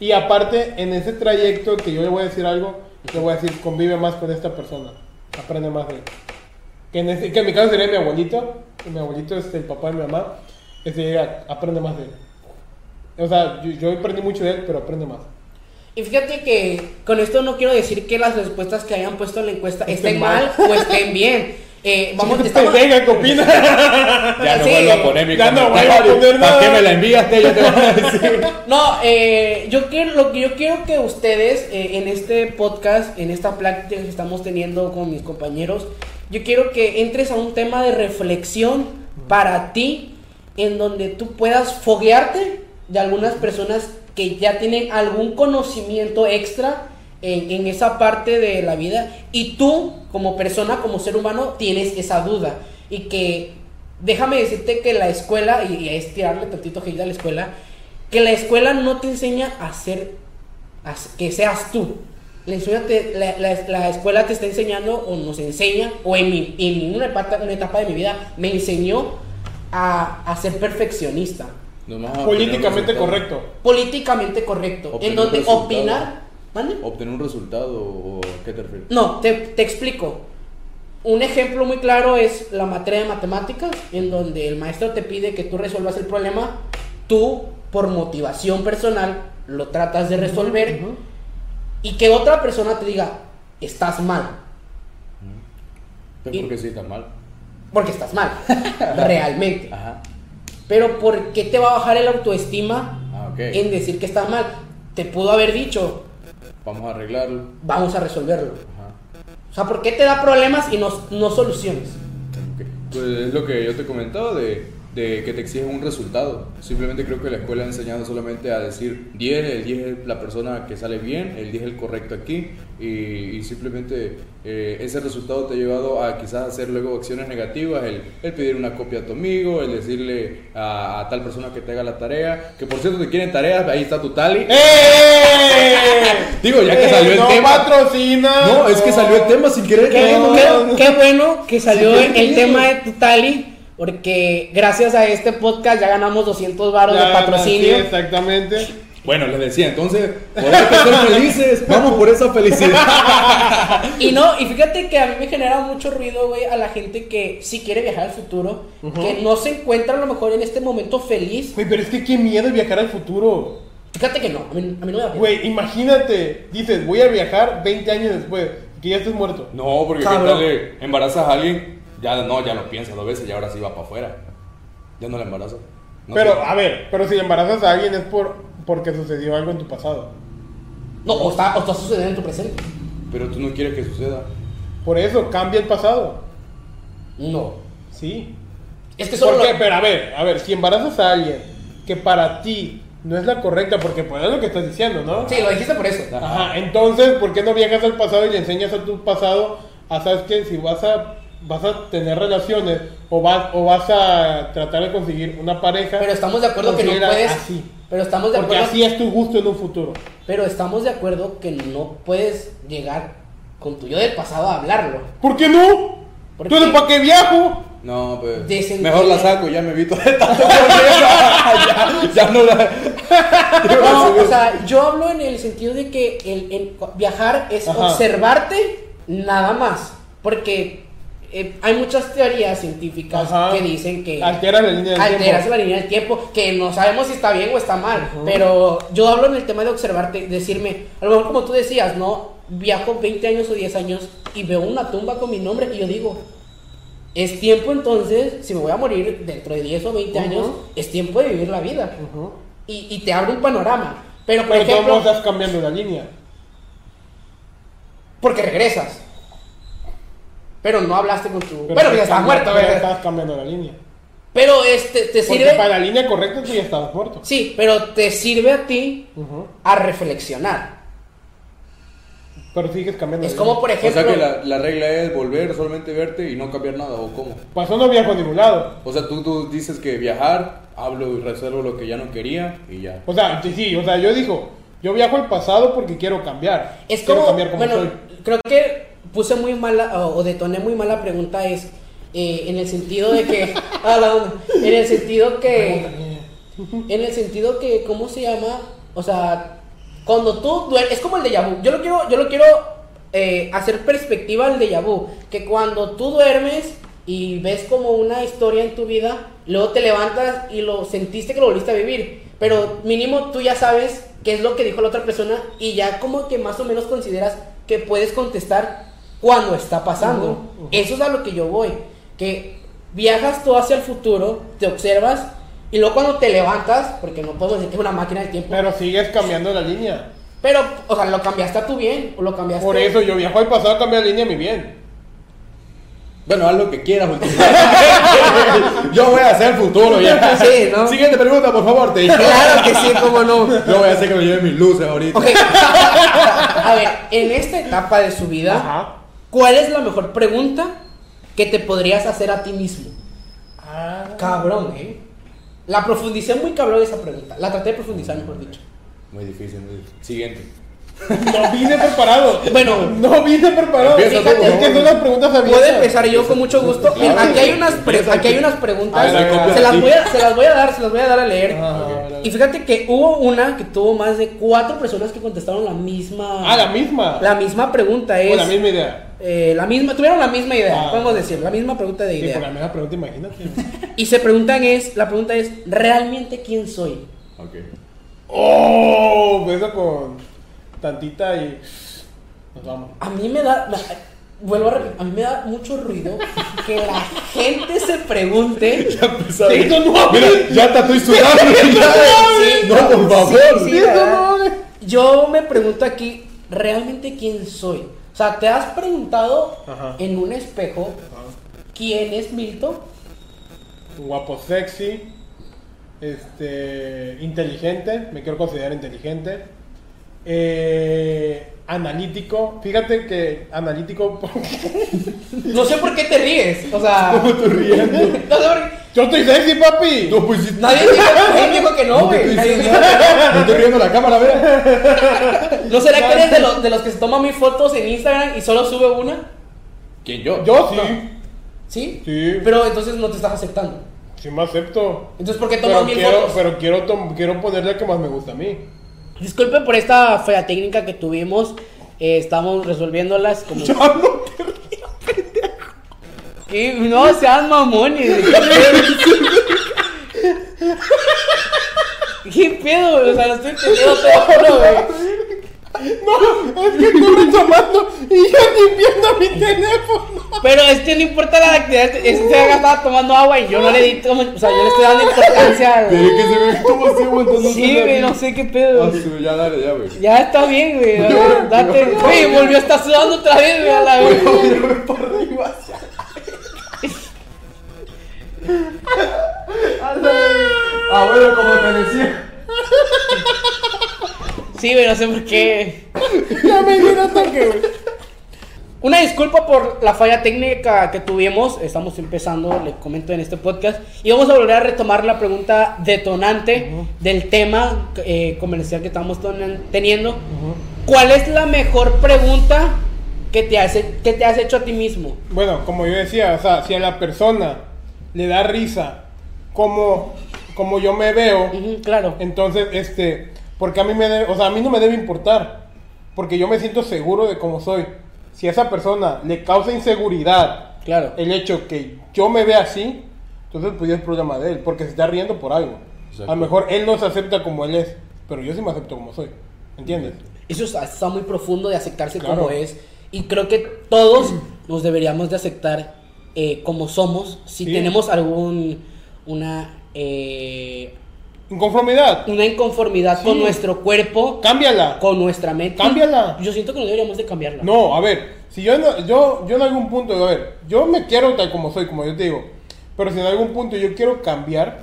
Y aparte, en ese trayecto que yo le voy a decir algo, le voy a decir, convive más con esta persona, aprende más de él. Que en, este- que en mi caso sería mi abuelito, mi abuelito es el papá de mi mamá, sería, aprende más de él. O sea, yo, yo aprendí mucho de él, pero aprende más. Y fíjate que con esto no quiero decir que las respuestas que hayan puesto en la encuesta Estén estén mal o estén bien. Eh, (laughs) vamos, estamos- pendeja, ¿qué opina? (laughs) Ya no Sí. vuelvo a poner mi Ya no vuelvo a poner ¿Para qué me la enviaste? Ya te voy a decir. (laughs) No, eh, yo quiero, lo que yo quiero que ustedes eh, en este podcast, en esta plática que estamos teniendo con mis compañeros, yo quiero que entres a un tema de reflexión para ti, en donde tú puedas foguearte de algunas personas que ya tienen algún conocimiento extra en, esa parte de la vida y tú como persona, como ser humano, tienes esa duda y que déjame decirte que la escuela, y, es tirarle tantito hate a la escuela, que la escuela no te enseña a ser, que seas tú. La, escuela te- está enseñando o nos enseña, o en, mi, una, etapa, de mi vida me enseñó a ser perfeccionista. Políticamente correcto. Políticamente correcto. Obtener en donde opinar... ¿Mande? ¿Obtener un resultado o qué te refieres? No, te, te explico. Un ejemplo muy claro es la materia de matemáticas, en donde el maestro te pide que tú resuelvas el problema, tú, por motivación personal, lo tratas de resolver y que otra persona te diga, estás mal, Pero Y- porque sí está mal. porque estás mal, (laughs) realmente. Ajá. Pero ¿por qué te va a bajar el autoestima Ah, en decir que estás mal? Te pudo haber dicho, Vamos a arreglarlo. vamos a resolverlo. Ajá. O sea, ¿por qué te da problemas y no, no soluciones? Pues es lo que yo te comentaba de, de que te exigen un resultado. Simplemente creo que la escuela ha enseñado solamente a decir 10, el 10 es la persona que sale bien, el 10 es el correcto aquí, y, y simplemente eh, ese resultado te ha llevado a quizás hacer luego acciones negativas, el, el pedir una copia a tu amigo, el decirle a, a tal persona que te haga la tarea, que por cierto te quieren tareas, ahí está tu tali. ¡Eh! (laughs) Digo, ya que ¡Eh, salió el no tema. patrocina! No, es que salió el tema sin querer. Qué, No, qué- qué bueno que salió el, qué tema de bien. Tutali, porque gracias a este podcast ya ganamos 200 baros Ya, de patrocinio. sí, exactamente. Bueno, les decía, entonces, por eso hay que ser (laughs) felices, vamos por esa felicidad. (laughs) Y no, y fíjate que a mí me genera mucho ruido, güey, a la gente que sí quiere viajar al futuro, que no se encuentra a lo mejor en este momento feliz. Güey, pero es que qué miedo viajar al futuro. Fíjate que no, a mí, a mí no me da pena. Güey, imagínate, dices, voy a viajar 20 años después, que ya estés muerto. No, porque. ¿qué tal le embarazas a alguien? Ya no, ya lo piensas dos veces y ahora sí va para afuera. Ya no la embarazas. No pero, sé. a ver, pero si embarazas a alguien es por porque sucedió algo en tu pasado. No, o está, o está sucediendo en tu presente. Pero tú no quieres que suceda. Por eso, cambia el pasado. No. Sí. Es que solo. ¿Por qué? lo- Pero a ver, a ver, si embarazas a alguien que para ti no es la correcta, porque pues es lo que estás diciendo, ¿no? Sí, lo dijiste por eso. Ajá, entonces, ¿por qué no viajas al pasado y le enseñas a tu pasado a, sabes que si vas a vas a tener relaciones o vas o vas a tratar de conseguir una pareja, Pero estamos de acuerdo que no puedes. así. Pero estamos de Porque acuerdo. así es tu gusto en un futuro. Pero estamos de acuerdo que no puedes llegar con tu yo del pasado a hablarlo. ¿Por qué no? ¿Por qué? ¿para qué viajo? No, pues. Mejor la saco, ya me evito de tanto problema. (laughs) ya, ya no la. (laughs) No, o sea, yo hablo en el sentido de que el, el viajar es Ajá. observarte nada más. Porque eh, hay muchas teorías científicas Ajá. que dicen que Alteras la línea del alteras tiempo. la línea del tiempo, que no sabemos si está bien o está mal. Pero yo hablo en el tema de observarte, decirme, a lo mejor como tú decías, ¿no? Viajo 20 años o 10 años y veo una tumba con mi nombre y yo digo, es tiempo entonces, si me voy a morir dentro de 10 o 20 Ujú. años, es tiempo de vivir la vida y, y te abre un panorama. Pero, por Pero ejemplo, estás cambiando la línea. porque regresas. Pero no hablaste con tu. Pero bueno, ya estás muerto, pero ¿verdad? Estás cambiando la línea. Pero este, te Porque sirve. para la línea correcta tú ya estabas muerto. Sí, pero te sirve a ti Ujú. a reflexionar. Pero sigues cambiando Es la como, línea. por O ejemplo. sea que la, la regla es volver, solamente verte y no cambiar nada, ¿o cómo? Pasó no viajo a ningún lado. O sea, tú, tú dices que viajar, hablo y resuelvo lo que ya no quería y ya. O sea, sí, sí, o sea, yo digo, yo viajo al pasado porque quiero cambiar. Es quiero como, cambiar como bueno, soy. creo que puse muy mala o, o detoné muy mala pregunta es eh, en el sentido de que, (laughs) la en el sentido que, en el sentido que, ¿cómo se llama? O sea, cuando tú duermes, es como el déjà vu. Yo lo quiero, yo lo quiero eh, hacer perspectiva al déjà vu, que cuando tú duermes y ves como una historia en tu vida, luego te levantas y lo sentiste que lo volviste a vivir, pero mínimo tú ya sabes qué es lo que dijo la otra persona y ya como que más o menos consideras que puedes contestar cuando está pasando. Eso es a lo que yo voy, que viajas tú hacia el futuro, te observas y luego cuando te levantas, porque no podemos decir que es una máquina del tiempo, Pero sigues cambiando la línea. pero, o sea, lo cambiaste a tu bien o lo cambiaste. Por eso yo viajo al pasado a cambiar la línea a mi bien. Bueno, haz lo que quieras, últimamente. (laughs) Yo voy a hacer el futuro ya. Sí, ¿no? Siguiente pregunta, por favor, te Claro que sí, cómo no. Yo voy a hacer que me lleven mis luces ahorita. (laughs) A ver, en esta etapa de su vida, Ajá. ¿Cuál es la mejor pregunta que te podrías hacer a ti mismo? Ah. Cabrón, ¿eh? La profundicé muy cabrón esa pregunta. La traté de profundizar, mejor dicho. Muy difícil, muy difícil. Siguiente. (laughs) No vine preparado. Bueno. no vine preparado. Empieza es que son las preguntas abiertas. Puedo empezar yo con mucho gusto. Claro. aquí hay unas, pre- aquí hay unas preguntas. Ver, se, las voy a, se las voy a dar, se las voy a dar a leer. Ajá, a ver, a ver. Y fíjate que hubo una que tuvo más de cuatro personas que contestaron la misma. Ah, la misma. La misma pregunta es. O la misma idea. eh, la misma, tuvieron la misma idea, Ah. podemos decir, la misma pregunta de Sí, idea. por la misma pregunta, imagínate. (laughs) Y se preguntan es, la pregunta es, ¿realmente quién soy? Ok. Oh, beso con tantita y nos vamos. A mí me da, vuelvo a repetir, a mí me da mucho ruido que la gente se pregunte. (laughs) No, no, Mira, ya te estoy sudando. Sí, no, por favor. Yo me pregunto aquí, ¿realmente quién soy? O sea, ¿te has preguntado Ajá. en un espejo quién es Milton? Guapo, sexy, este, inteligente, me quiero considerar inteligente, eh, analítico. Fíjate que analítico. (laughs) No sé por qué te ríes, o sea... (laughs) ¿Cómo te riendo? (laughs) No sé por qué- Yo estoy sexy, papi. No, pues. Nadie dijo, nadie dijo que no, No güey. estoy Nadie. Me estoy riendo la cámara, mira. ¿No será que eres de los, de los que se toman mis fotos en Instagram y solo sube una? ¿Quién yo? Yo sí. ¿Sí? Sí. Pero entonces no te estás aceptando. Sí me acepto. Entonces, ¿por qué toman Pero mil quiero, fotos? pero quiero, tom- quiero ponerle que más me gusta a mí. Disculpen por esta fea técnica que tuvimos. Eh, estamos resolviéndolas como. Ya no ¿Qué? No sean mamones. ¿Qué ¿Qué pedo, (laughs) güey? O sea, no estoy entendiendo todo, güey. No, es que estoy retomando y yo limpiando mi teléfono. Pero es que no importa la actividad, este se estaba tomando agua y yo no le di como, o sea, yo le estoy dando importancia, Pero que se ve como estoy aguantando. Sí, güey, no sé qué pedo. Ah, sí, ya dale, ya, güey. Ya está bien, güey. (laughs) Date. Güey, volvió a estar sudando otra vez, güey, a la vez. por arriba. (laughs) Ah, bueno, como te decía. Sí, güey, no sé por qué. (laughs) Ya me dio un ataque, güey. Una disculpa por la falla técnica que tuvimos. Estamos empezando, le comento en este podcast. Y vamos a volver a retomar la pregunta detonante del tema eh, comercial que estamos teniendo. ¿Cuál es la mejor pregunta que te, hace, que te has hecho a ti mismo? Bueno, como yo decía, o sea, si a la persona le da risa como, como yo me veo, claro. entonces, este, porque a mí me debe, o sea, a mí no me debe importar, porque yo me siento seguro de cómo soy. Si a esa persona le causa inseguridad Claro. el hecho que yo me vea así, entonces pues ya es problema de él, porque se está riendo por algo. Exacto. A lo mejor él no se acepta como él es, pero yo sí me acepto como soy, ¿entiendes? Eso está, muy profundo de aceptarse Claro. como es. Y creo que todos nos deberíamos de aceptar eh, como somos. Si Sí. tenemos algún una eh, Inconformidad, una inconformidad Sí. con nuestro cuerpo, cámbiala. con nuestra mente. Cámbiala. Yo siento que no deberíamos de cambiarla. No, a ver, si yo, no- yo, yo en algún punto, a ver, yo me quiero tal como soy, como yo te digo, pero si en algún punto yo quiero cambiar,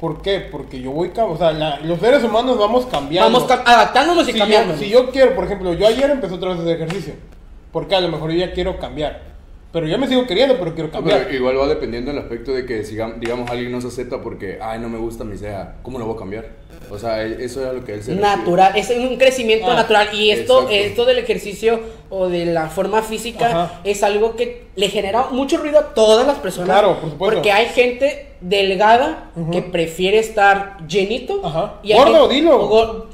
¿por qué? Porque yo voy, o sea, la- los seres humanos vamos cambiando. Vamos cam- adaptándonos y si cambiándonos. Yo, si yo quiero, por ejemplo, yo ayer empecé otra vez a hacer ejercicio, porque a lo mejor yo ya quiero cambiar, pero yo me sigo queriendo, pero quiero Ah, cambiar. pero igual va dependiendo del aspecto de que, digamos, alguien no se acepta porque, ay, no me gusta mi ceja. ¿Cómo lo voy a cambiar? O sea, e- eso es lo que él se refiere. natural, es un crecimiento Ah, natural y esto, exacto. esto del ejercicio o de la forma física Ajá. es algo que le genera mucho ruido a todas las personas. Claro, por supuesto. Porque hay gente delgada que prefiere estar llenito. Ajá. hay Gordo, gente- dilo. o Gordo,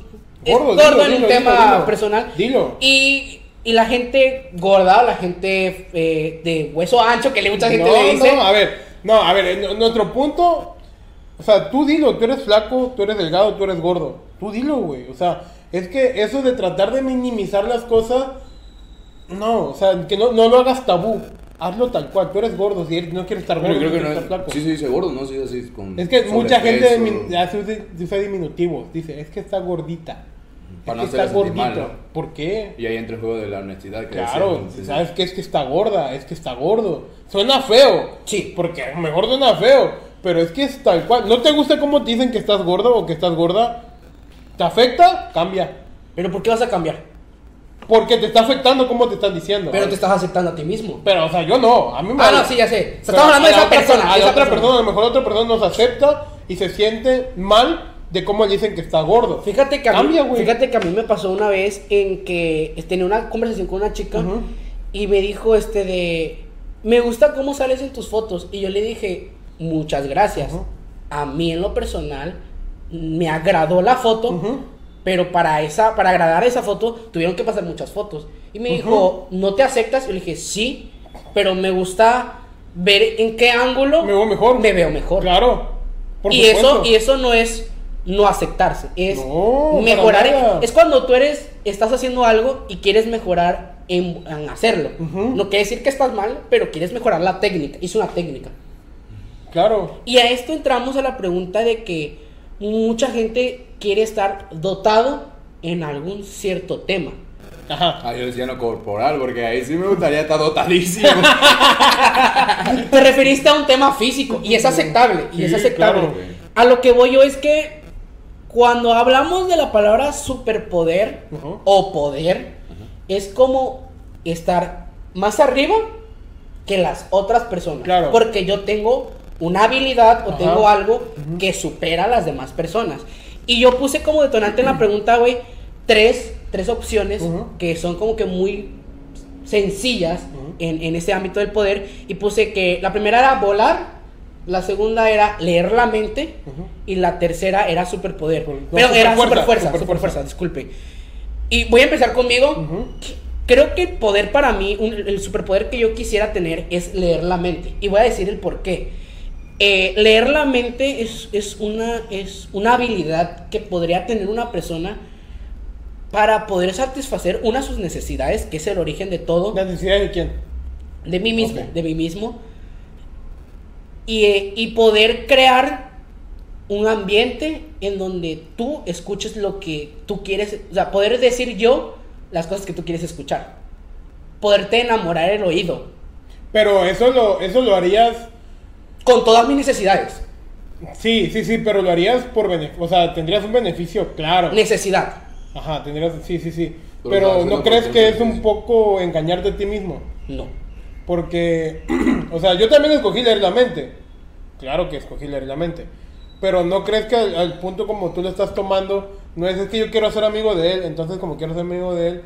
gordo dilo, en dilo, un tema dilo, dilo. personal. Dilo. Y, y la gente gorda, la gente eh, de hueso ancho, que le mucha gente no, le dice. no, a ver, no, a ver, en en nuestro punto, o sea, tú dilo, tú eres flaco, tú eres delgado, tú eres gordo. Tú dilo, güey. O sea, es que eso de tratar de minimizar las cosas, no, o sea, que no, no lo hagas tabú. Hazlo tal cual, tú eres gordo, si eres- no quieres estar gordo, creo que quieres no estar es, flaco. sí se dice gordo, ¿no? Sí, así con Es que mucha gente hace usa diminutivos, dice, es que está gordita. Para es no que está gordito. mal. ¿Por qué? Y ahí entra el juego de la honestidad. Que Claro. ¿sabes qué? Es que está gorda, es que está gordo. Suena feo. Sí. Porque a lo mejor suena feo, pero es que es tal cual. ¿No te gusta cómo te dicen que estás gordo o que estás gorda? ¿Te afecta? Cambia. Pero ¿por qué vas a cambiar? Porque te está afectando cómo te están diciendo. Pero te estás aceptando a ti mismo. Pero, o sea, yo no. A mí me Ah, vale. no, sí, ya sé. Estamos hablando a de esa otra persona. A la esa otra persona, a lo mejor otra persona nos acepta y se siente mal de cómo le dicen que está gordo. Fíjate que, a mí, Cambia, güey. fíjate que a mí me pasó una vez en que tenía una conversación con una chica y me dijo este de me gusta cómo sales en tus fotos y yo le dije muchas gracias. A mí en lo personal me agradó la foto, pero para esa para agradar esa foto tuvieron que pasar muchas fotos. Y me dijo, "¿No te aceptas?" Y yo le dije, "Sí, pero me gusta ver en qué ángulo Me veo mejor. me veo mejor." Claro. Por y eso, y eso no es no aceptarse, es No, mejorar. Es cuando tú eres, estás haciendo algo y quieres mejorar en, en hacerlo. No quiere decir que estás mal, pero quieres mejorar la técnica. Es una técnica. Claro. Y a esto entramos a la pregunta de que mucha gente quiere estar dotado en algún cierto tema. Ajá. Ah, yo decía no corporal, porque ahí sí me gustaría estar dotadísimo. (laughs) Te referiste a un tema físico y es aceptable. Y es aceptable. claro. A lo que voy yo es que cuando hablamos de la palabra superpoder o poder, es como estar más arriba que las otras personas. Claro. Porque yo tengo una habilidad o Ajá. tengo algo que supera a las demás personas. Y yo puse como detonante en la pregunta, güey, tres, tres opciones que son como que muy sencillas en, en ese ámbito del poder. Y puse que la primera era volar, la segunda era leer la mente y la tercera era superpoder. No, Pero era superfuerza, super fuerza, superfuerza. super fuerza, disculpe. Y voy a empezar conmigo. Creo que el poder para mí, un- el superpoder que yo quisiera tener es leer la mente. Y voy a decir el por qué. eh, leer la mente es, es, una, es una habilidad que podría tener una persona para poder satisfacer una de sus necesidades, que es el origen de todo. ¿La necesidad de quién? De mí mismo, de mí mismo. Y, eh, y poder crear un ambiente en donde tú escuches lo que tú quieres, o sea, poder decir yo las cosas que tú quieres escuchar. Poderte enamorar el oído Pero eso lo, eso lo harías. con todas mis necesidades. Sí, sí, sí, pero lo harías por beneficio. O sea, tendrías un beneficio, claro. Necesidad. Ajá, tendrías. Sí, sí, sí. Pero Pero no, ¿no no crees que es un poco engañarte a ti mismo? No. Porque, (clears throat) o sea, yo también escogí leer la mente. Claro que escogí leer la mente. Pero no crees que al, al punto como tú lo estás tomando, no es, es que yo quiero ser amigo de él, entonces como quiero ser amigo de él,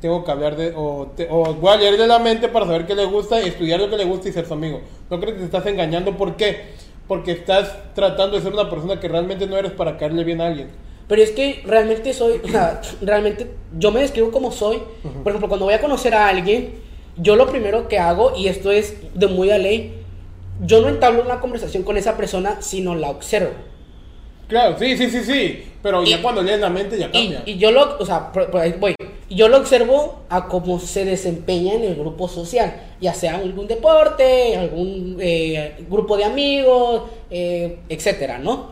tengo que hablar de, o, te- o voy a leerle la mente para saber qué le gusta, y estudiar lo que le gusta y ser su amigo. No crees que te estás engañando, ¿por qué? Porque estás tratando de ser una persona que realmente no eres para caerle bien a alguien. Pero es que realmente soy, o sea, (clears throat) realmente yo me describo como soy. Por ejemplo, cuando voy a conocer a alguien, yo lo primero que hago, y esto es de muy a ley, yo no entablo una conversación con esa persona, sino la observo. Claro, sí, sí, sí, sí, pero ya Y- cuando lees la mente ya cambia. y yo lo, o sea, por, por ahí voy. Yo lo observo a cómo se desempeña en el grupo social, ya sea algún deporte, algún eh, grupo de amigos, eh, etcétera, ¿no?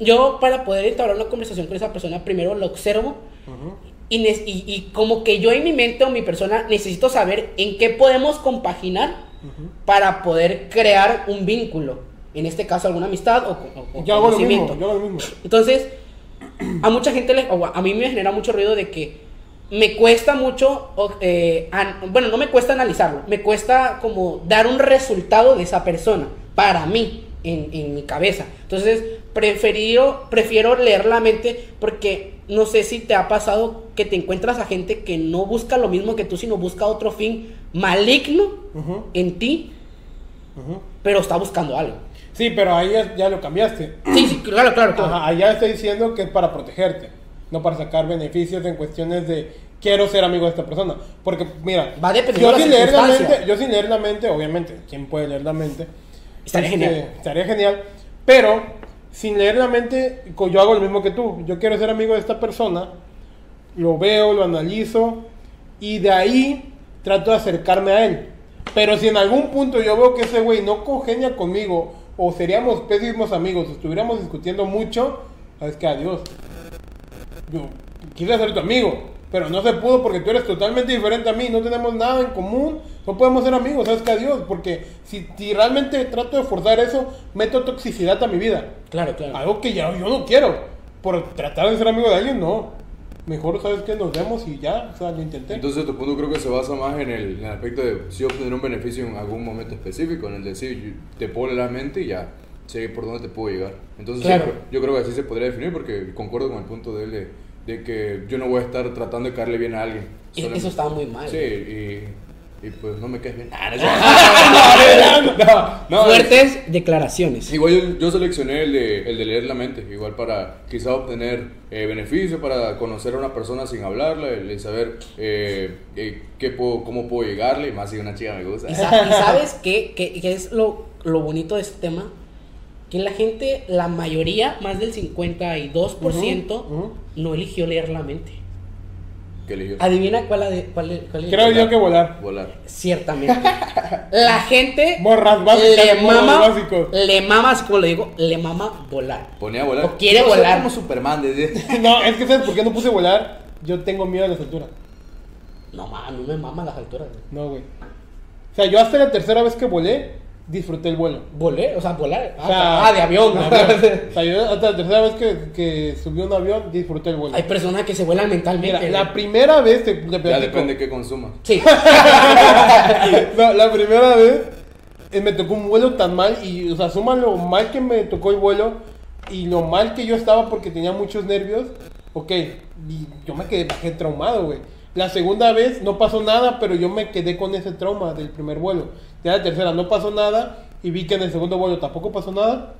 Yo para poder entablar una conversación con esa persona, primero lo observo ne- y, y como que yo en mi mente o mi persona necesito saber en qué podemos compaginar para poder crear un vínculo. En este caso, alguna amistad o, o- o Yo hago lo mismo, conocimiento. yo hago lo mismo. Entonces, a mucha gente, le, o a mí me genera mucho ruido de que me cuesta mucho, eh, an- bueno, no me cuesta analizarlo, me cuesta como dar un resultado de esa persona para mí, en, en mi cabeza. Entonces, prefiero, prefiero leer la mente porque no sé si te ha pasado que te encuentras a gente que no busca lo mismo que tú, sino busca otro fin maligno en ti, pero está buscando algo. Sí, pero ahí ya, ya lo cambiaste. Sí, sí, claro, claro, claro. Ajá, allá está diciendo que es para protegerte, no para sacar beneficios en cuestiones de quiero ser amigo de esta persona. Porque, mira, Va yo sin, leer la mente, yo sin leer la mente, obviamente, ¿quién puede leer la mente? Estaría Este, genial. Estaría genial, pero sin leer la mente, yo hago lo mismo que tú. Yo quiero ser amigo de esta persona, lo veo, lo analizo y de ahí trato de acercarme a él. Pero si en algún punto yo veo que ese güey no congenia conmigo o seríamos pésimos amigos, estuviéramos discutiendo mucho, sabes que adiós. Yo quise ser tu amigo, pero no se pudo porque tú eres totalmente diferente a mí, no tenemos nada en común, no podemos ser amigos, sabes que adiós, porque si, si realmente trato de forzar eso, meto toxicidad a mi vida. Claro, claro. Algo que ya yo no quiero. Por tratar de ser amigo de alguien, no. Mejor sabes que nos vemos y ya, o sea, lo intenté. Entonces tu punto creo que se basa más en el, en el aspecto de sí obtener un beneficio en algún momento específico, en el decir, yo- te pone la mente y ya sé por dónde te puedo llegar. Entonces Claro. sí, yo creo que así se podría definir porque concuerdo con el punto de él de, de que yo no voy a estar tratando de caerle bien a alguien. E- Solamente- Eso estaba muy mal. Sí, y, y pues no me caes bien. Ah, no, (laughs) Fuertes declaraciones. Igual yo, yo seleccioné el de, el de leer la mente, igual para quizá obtener eh, beneficio, para conocer a una persona sin hablarle, el, el saber eh, eh, qué puedo, cómo puedo llegarle, y más si una chica me gusta. ¿Y, y (laughs) sabes qué, qué- qué es lo, lo bonito de este tema? Que la gente, la mayoría, más del 52%, Ujú, ujú. no eligió leer la mente. ¿Qué eligió? Adivina cuál, ade- cuál, cuál eligió. Creo yo que volar. Volar. Ciertamente. La (laughs) gente Morras básicas, le mama, básicos. le mama, así como lo digo, le mama volar. Ponía a volar. O quiere volar. como Superman. (laughs) No, es que ¿sabes por qué no puse volar? Yo tengo miedo a las alturas. No, ma, a mí me maman las alturas. güey. No, güey. O sea, yo hasta la tercera vez que volé, disfruté el vuelo. Volé, o sea, volar. O Ah, sea, ah, de avión. de avión. (laughs) O sea, yo hasta la tercera vez que, que subí un avión, disfruté el vuelo. Hay personas que se vuelan mentalmente. Mira, güey. la primera vez, te, te Ya depende de qué consumas. Sí. (laughs) No, la primera vez eh, me tocó un vuelo tan mal y, o sea, suma lo mal que me tocó el vuelo y lo mal que yo estaba porque tenía muchos nervios. Ok, y yo me quedé bajé traumado, güey. La segunda vez no pasó nada, pero yo me quedé con ese trauma del primer vuelo. Ya la tercera no pasó nada y vi que en el segundo vuelo tampoco pasó nada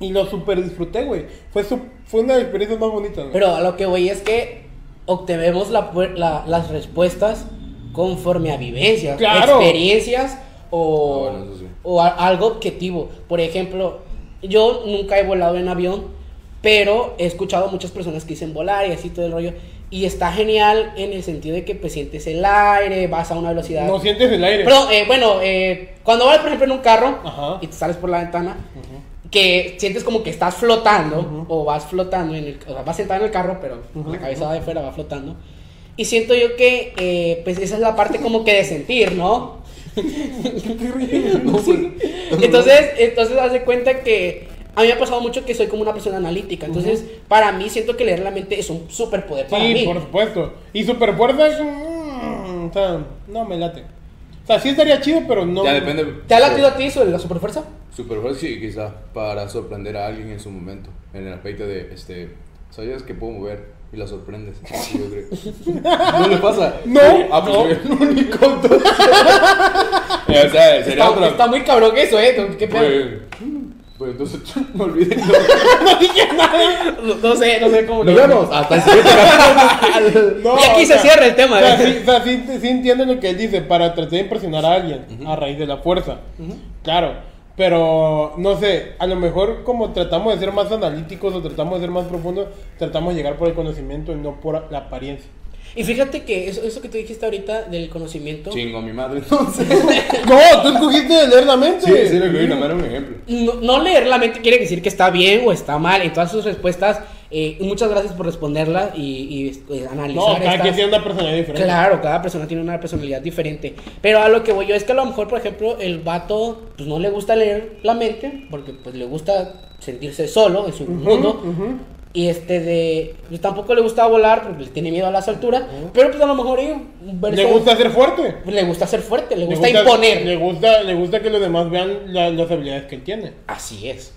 y lo super disfruté, güey. Fue, su- fue una de las experiencias más bonitas, güey. Pero a lo que voy es que obtenemos la pu- la- las respuestas conforme a vivencias, Claro. experiencias o, Ah, bueno, eso sí. o a- algo objetivo. Por ejemplo, yo nunca he volado en avión, pero he escuchado muchas personas que dicen volar y así todo el rollo. Y está genial en el sentido de que pues sientes el aire, vas a una velocidad. No sientes el aire. Perdón, eh, bueno, eh, cuando vas por ejemplo en un carro Ajá. y te sales por la ventana, que sientes como que estás flotando o vas flotando, en el, o sea, vas sentado en el carro, pero la cabeza de fuera va flotando. Y siento yo que eh, pues esa es la parte como que de sentir, ¿no? (laughs) (laughs) Sí. Entonces, entonces haz de cuenta que a mí me ha pasado mucho que soy como una persona analítica. Entonces, para mí siento que leer la mente es un superpoder para Sí, mí. por supuesto. Y superfuerza es un... mm, o sea, no me late. O sea, sí estaría chido, pero no. Ya depende. ¿Te ha latido a ti eso de la superfuerza? Superfuerza sí, quizá, para sorprender a alguien en su momento. En el aspecto de, este, ¿sabías que puedo mover? Y la sorprendes. (laughs) Sí, yo creo. ¿No le pasa? No. Ah, pues soy el único entonces. o sea, sería Está, otra. está muy cabrón eso, ¿eh? ¿Qué pedo? Pues, pues entonces (laughs) me olvidé. No, no sé, no sé cómo. Nos vemos. Hasta el siguiente capítulo. (laughs) No, y aquí o se cierra el tema. O sea, ¿eh? sí, o sea, sí, sí entienden lo que él dice, para tratar de impresionar a alguien a raíz de la fuerza. Claro, pero no sé, a lo mejor como tratamos de ser más analíticos o tratamos de ser más profundos, tratamos de llegar por el conocimiento y no por la apariencia. Y fíjate que eso, eso que tú dijiste ahorita del conocimiento. Chingo a mi madre (laughs) entonces. (laughs) No, tú escogiste leer la mente. Sí, sí, lo que nomás era un ejemplo. No, no leer la mente quiere decir que está bien o está mal. En todas sus respuestas, eh, muchas gracias por responderla y, y, eh, analizar. No, cada estas- quien tiene una personalidad diferente. Claro, cada persona tiene una personalidad diferente. Pero a lo que voy yo es que a lo mejor, por ejemplo, el vato pues no le gusta leer la mente porque pues le gusta sentirse solo en su mundo. ujú. Y este de pues, tampoco le gusta volar porque le tiene miedo a las alturas, pero pues a lo mejor verse- Le gusta ser fuerte. le gusta ser fuerte, le Le gusta, imponer. Le gusta, le gusta que los demás vean la- las habilidades que él tiene. Así es.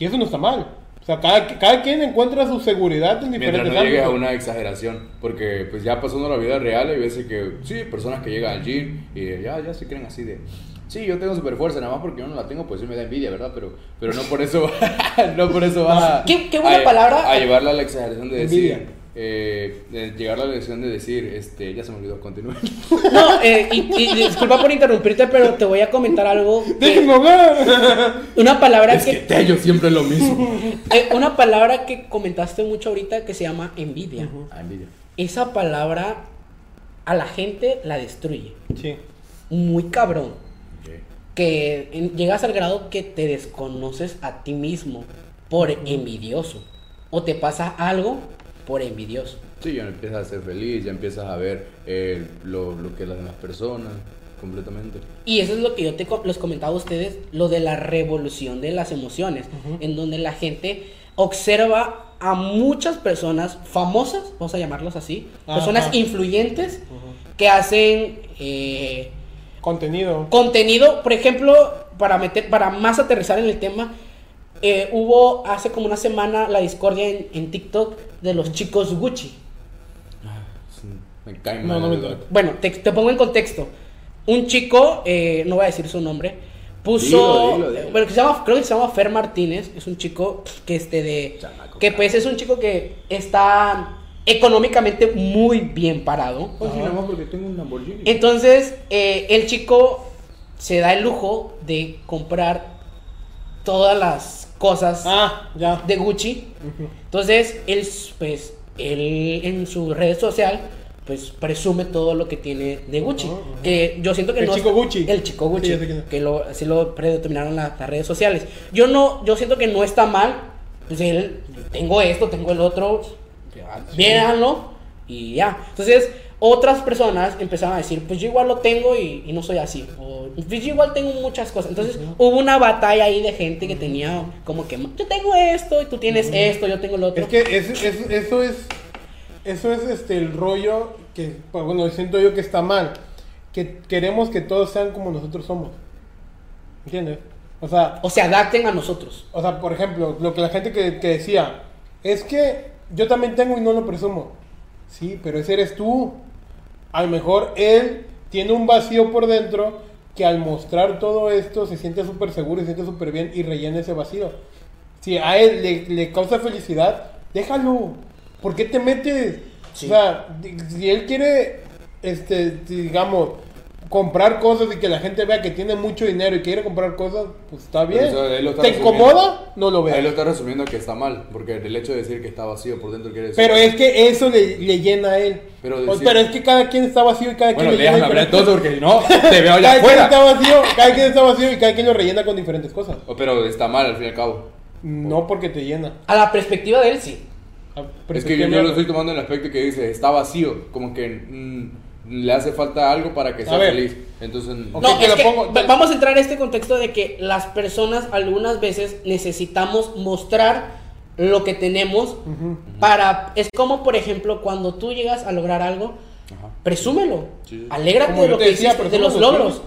Y eso no está mal. O sea, cada, cada quien encuentra su seguridad en Mientras diferentes no llegue a una exageración, porque pues ya pasando la vida real hay veces que sí, personas que llegan al gym y ya, ya se creen así de, sí, yo tengo super fuerza, nada más porque yo no la tengo, pues sí me da envidia, ¿verdad? Pero, pero no por eso, (laughs) no por eso va ¿Qué- qué buena palabra? a llevarla a la exageración de Envidia. decir, eh, de llegar a la lección de decir, este, ya se me olvidó, continúa. No, eh, y, y disculpa por interrumpirte, pero te voy a comentar algo. (laughs) que- una palabra es que que, Tello siempre es lo mismo. (laughs) eh, una palabra que comentaste mucho ahorita que se llama envidia. Ah, envidia. Esa palabra a la gente la destruye. Sí. Muy cabrón. Que en- llegas al grado que te desconoces a ti mismo por envidioso. O te pasa algo por envidioso. Sí, ya empiezas a ser feliz, ya empiezas a ver eh, lo, lo que las demás personas, completamente. Y eso es lo que yo te les comentaba a ustedes, lo de la revolución de las emociones, en donde la gente observa a muchas personas famosas, vamos a llamarlos así, Ajá. personas influyentes que hacen eh, Contenido. contenido, por ejemplo, para meter, para más aterrizar en el tema, eh, hubo hace como una semana la discordia en, en TikTok de los chicos Gucci. Sí, Me cae mal. no. Bueno, te, te pongo en contexto. Un chico, eh, no voy a decir su nombre, puso, Dilo, dilo, dilo. bueno, que se llama, creo que se llama Fer Martínez, es un chico que este de, Chamaco, que pues es un chico que está económicamente muy bien parado. Sí, nada más porque tengo un Lamborghini. Entonces, eh, el chico se da el lujo de comprar todas las cosas Ah, ya. de Gucci. Entonces, él, pues, él en su red social, pues, presume todo lo que tiene de Gucci. Ujú. Que yo siento que El no... chico Gucci. El chico Gucci. Sí, que lo, así lo predeterminaron las, las redes sociales. Yo no, yo siento que no está mal. Pues él, tengo esto, tengo el otro. Véanlo y ya. Entonces, otras personas empezaron a decir, pues yo igual lo tengo y, y no soy así. O pues yo igual tengo muchas cosas. Entonces, hubo una batalla ahí de gente que tenía como que, yo tengo esto y tú tienes esto, yo tengo lo otro. Es que es- es- eso es. Eso es este el rollo que, pues, bueno, siento yo que está mal. Que queremos que todos sean como nosotros somos. ¿Entiendes? O sea, O se adapten a nosotros. O sea, por ejemplo, lo que la gente que, que decía, es que yo también tengo y no lo presumo. Sí, pero ese eres tú. A lo mejor él tiene un vacío por dentro que al mostrar todo esto se siente súper seguro y se siente súper bien y rellena ese vacío. Si a él le, le causa felicidad, déjalo. ¿Por qué te metes? Sí. O sea, si él quiere, este, digamos, comprar cosas y que la gente vea que tiene mucho dinero y quiere comprar cosas, pues está bien. Pero eso, él lo está ¿Te incomoda? No lo Ahí lo veas. está resumiendo que está mal, porque el hecho de decir que está vacío por dentro quiere decir. Pero es que eso le, le llena a él. Pero O- decir- pero es que cada quien está vacío y cada Bueno, quien le llena déjame hablar diferentes- entonces, porque si no, te veo (laughs) allá Cada quien está vacío, cada quien está vacío y cada quien lo rellena con diferentes cosas. Oh, Pero está mal al fin y al cabo. No porque te llena. A la perspectiva de él, sí. Es que yo, yo lo estoy tomando en el aspecto que dice, está vacío, como que mm, le hace falta algo para que sea feliz. Entonces, Ok, No, te es lo que pongo- va- vamos a entrar a este contexto de que las personas algunas veces necesitamos mostrar lo que tenemos para... Es como, por ejemplo, cuando tú llegas a lograr algo, Ajá. presúmelo. Sí, sí. Alégrate Como de lo que decía, hiciste, de los logros.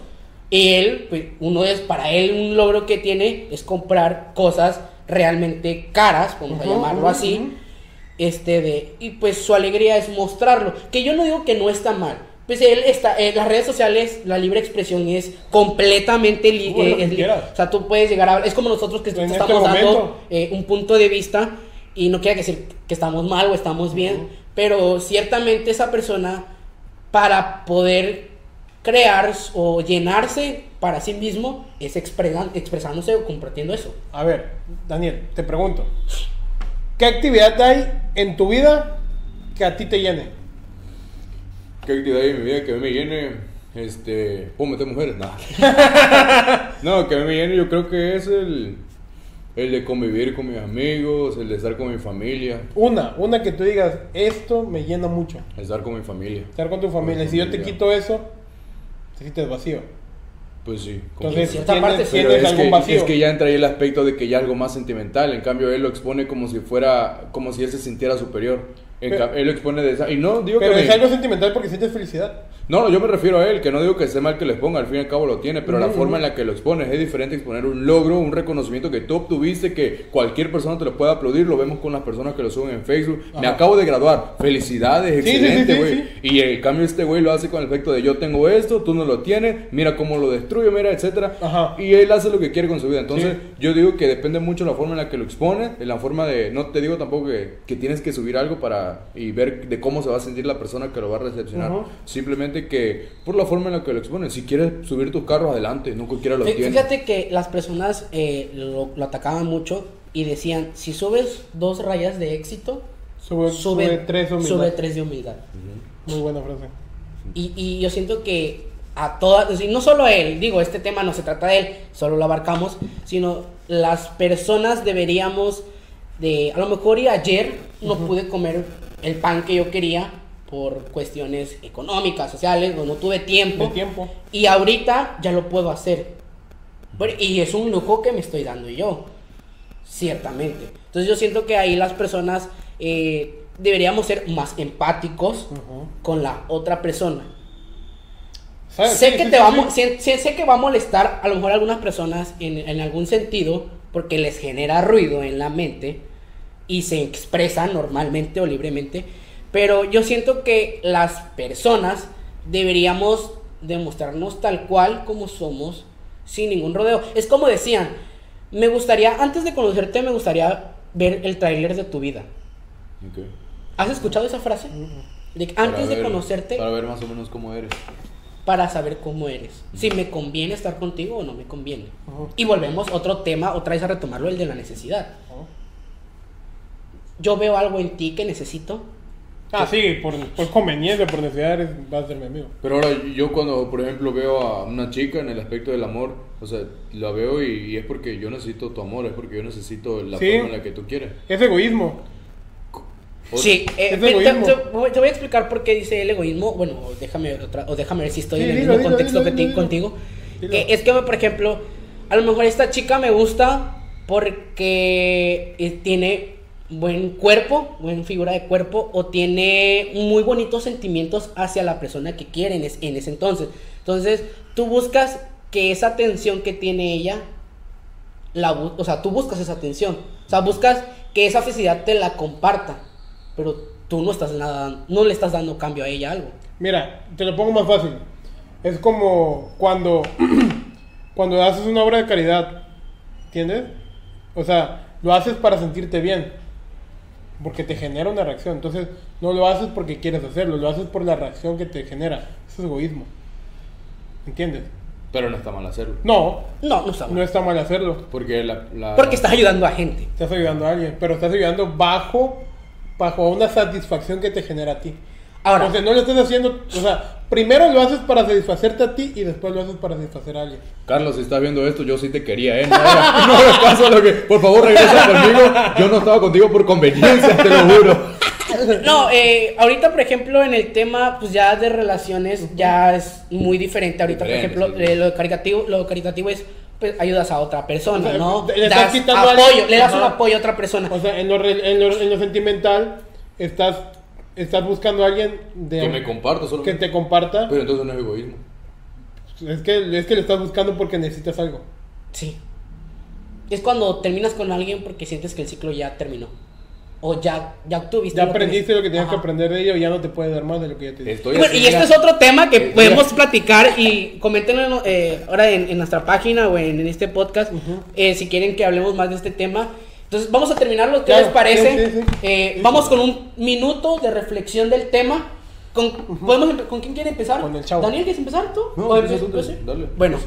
Y él, pues, uno es, para él, un logro que tiene es comprar cosas realmente caras, vamos a llamarlo así. Este de, y pues su alegría es mostrarlo. Que yo no digo que no está mal. Pues él está, en las redes sociales, la libre expresión es completamente li- Tú haz lo eh, li-. O sea, tú puedes llegar a. Es como nosotros que En este estamos dando eh, un punto de vista y no quiere decir que estamos mal o estamos bien, pero ciertamente esa persona, para poder crear o llenarse para sí mismo, es expresan- expresándose o compartiendo eso. A ver, Daniel, te pregunto. ¿Qué actividad hay en tu vida que a ti te llene? ¿Qué actividad hay en mi vida que a mí me llene? Este. ¿Puedo meter mujeres? No. (laughs) no, que a mí me llene, yo creo que es el. El de convivir con mis amigos, el de estar con mi familia. Una, una que tú digas, esto me llena mucho. Estar con mi familia. Estar con tu familia. Y si yo te familia. quito eso, te sientes vacío. Pues sí. Entonces, En cierta tienes, parte sí. Pero es algún que, vacío. es que ya entra ahí el aspecto de que ya algo más sentimental. En cambio, él lo expone como si fuera, como si él se sintiera superior. Pero- él lo expone de esa. Y no digo Pero que. es me- algo sentimental porque sientes felicidad. No, yo me refiero a él, que no digo que esté mal que lo exponga, al fin y al cabo lo tiene, pero la Ujú, forma en la que lo expones es diferente exponer un logro, un reconocimiento que tú obtuviste, que cualquier persona te lo puede aplaudir, lo vemos con las personas que lo suben en Facebook. Me Ajá. acabo de graduar, felicidades, Sí, sí, sí, excelente, sí, güey. sí. Y en cambio este güey lo hace con el efecto de yo tengo esto, tú no lo tienes, mira cómo lo destruyo, mira, etcétera. Ajá. Y él hace lo que quiere con su vida. Entonces, Sí. yo digo que depende mucho la forma en la que lo expone, en la forma de, no te digo tampoco que, que tienes que subir algo para y ver de cómo se va a sentir la persona que lo va a recepcionar. Simplemente que por la forma en la que lo exponen, si quieres subir tus carros adelante, no cualquiera lo Fí- tiene. Fíjate que las personas eh, lo, lo atacaban mucho y decían, si subes dos rayas de éxito, Sube, sube, sube tres humildad. sube tres de humildad. Muy buena frase. Y, y yo siento que a todas, y no solo a él, digo, este tema no se trata de él, solo lo abarcamos, sino las personas deberíamos de, a lo mejor y ayer no pude comer el pan que yo quería por cuestiones económicas, sociales, o no tuve tiempo. Y ahorita ya lo puedo hacer. Y es un lujo que me estoy dando yo. Ciertamente. Entonces yo siento que ahí las personas eh, deberíamos ser más empáticos con la otra persona. ¿Sabes? Sé Sí, que sí, te sí, va sé, sé- sé que va a molestar a lo mejor a algunas personas en, en algún sentido porque les genera ruido en la mente y se expresan normalmente o libremente. Pero yo siento que las personas deberíamos demostrarnos tal cual como somos sin ningún rodeo. Es como decían, me gustaría, antes de conocerte, me gustaría ver el tráiler de tu vida. ¿Has escuchado esa frase? De antes de conocerte, Para ver más o menos cómo eres. Para saber cómo eres. Si me conviene estar contigo o no me conviene. Ujú. Y volvemos otro tema, otra vez a retomarlo, el de la necesidad. Yo veo algo en ti que necesito. Ah, sí, por, por conveniencia, por necesidad, eres, vas a ser mi amigo. Pero ahora yo cuando, por ejemplo, veo a una chica en el aspecto del amor, o sea, la veo y, y es porque yo necesito tu amor, es porque yo necesito la Sí. forma en la que tú quieres. Es egoísmo. Sí, eh, te, voy a explicar por qué dice el egoísmo. Bueno, déjame, otra- o déjame ver si estoy Sí, en el mismo contexto dilo, que dilo, contigo. Dilo. Es que, por ejemplo, a lo mejor esta chica me gusta porque eh, tiene buen cuerpo, buena figura de cuerpo, o tiene muy bonitos sentimientos hacia la persona que quiere en, es- en ese entonces. Entonces, tú buscas que esa atención que tiene ella, la, o sea, tú buscas esa atención. O sea, buscas que esa felicidad te la comparta, pero tú no estás nada, no le estás dando cambio a ella algo. Mira, te lo pongo más fácil. Es como cuando, (clears throat) cuando haces una obra de caridad, ¿entiendes? O sea, lo haces para sentirte bien, porque te genera una reacción. Entonces, no lo haces porque quieres hacerlo, lo haces por la reacción que te genera. Eso es egoísmo. ¿Entiendes? Pero no está mal hacerlo. No, No, no está no mal. está mal hacerlo. Porque la... la- Porque estás ayudando a gente. Estás ayudando a alguien, pero estás ayudando bajo, bajo una satisfacción que te genera a ti. Ahora, O sea, no lo estás haciendo, o sea, primero lo haces para satisfacerte a ti y después lo haces para satisfacer a alguien. Carlos, si estás viendo esto, yo sí te quería, ¿eh? No, (laughs) no me pasa lo que... Por favor, regresa conmigo. Yo no estaba contigo por conveniencia, te lo juro. no, eh, ahorita, por ejemplo, en el tema, pues ya de relaciones, ya es muy diferente. Ahorita, Diferente, por ejemplo, sí. eh, lo caritativo, lo caritativo es, pues, ayudas a otra persona, O sea, ¿no? le estás Das quitando apoyo, le das un apoyo a otra persona. O sea, en lo, re- en lo, en lo sentimental, estás, estás buscando a alguien de, Que me comparto solo. que te comparta. Pero entonces no es egoísmo. Es que, es que le estás buscando porque necesitas algo. Sí. Es cuando terminas con alguien porque sientes que el ciclo ya terminó. O ya, ya tuviste. Ya lo que aprendiste lo que tenías que Ajá. aprender de ella y ya no te puede dar más de lo que ya te. Estoy Bueno, así, y este es otro tema que Eh, podemos platicar y coméntenos eh, ahora en, en nuestra página o en, en este podcast eh, si quieren que hablemos más de este tema. Entonces vamos a terminarlo, ¿qué Claro, les parece? sí, sí, sí. Eh, Sí, vamos con un minuto de reflexión del tema. ¿Con, ¿podemos ¿con quién quiere empezar? Con el chavo. ¿Daniel quieres empezar tú? No, ¿O empieza empiezo tú, dale. Bueno,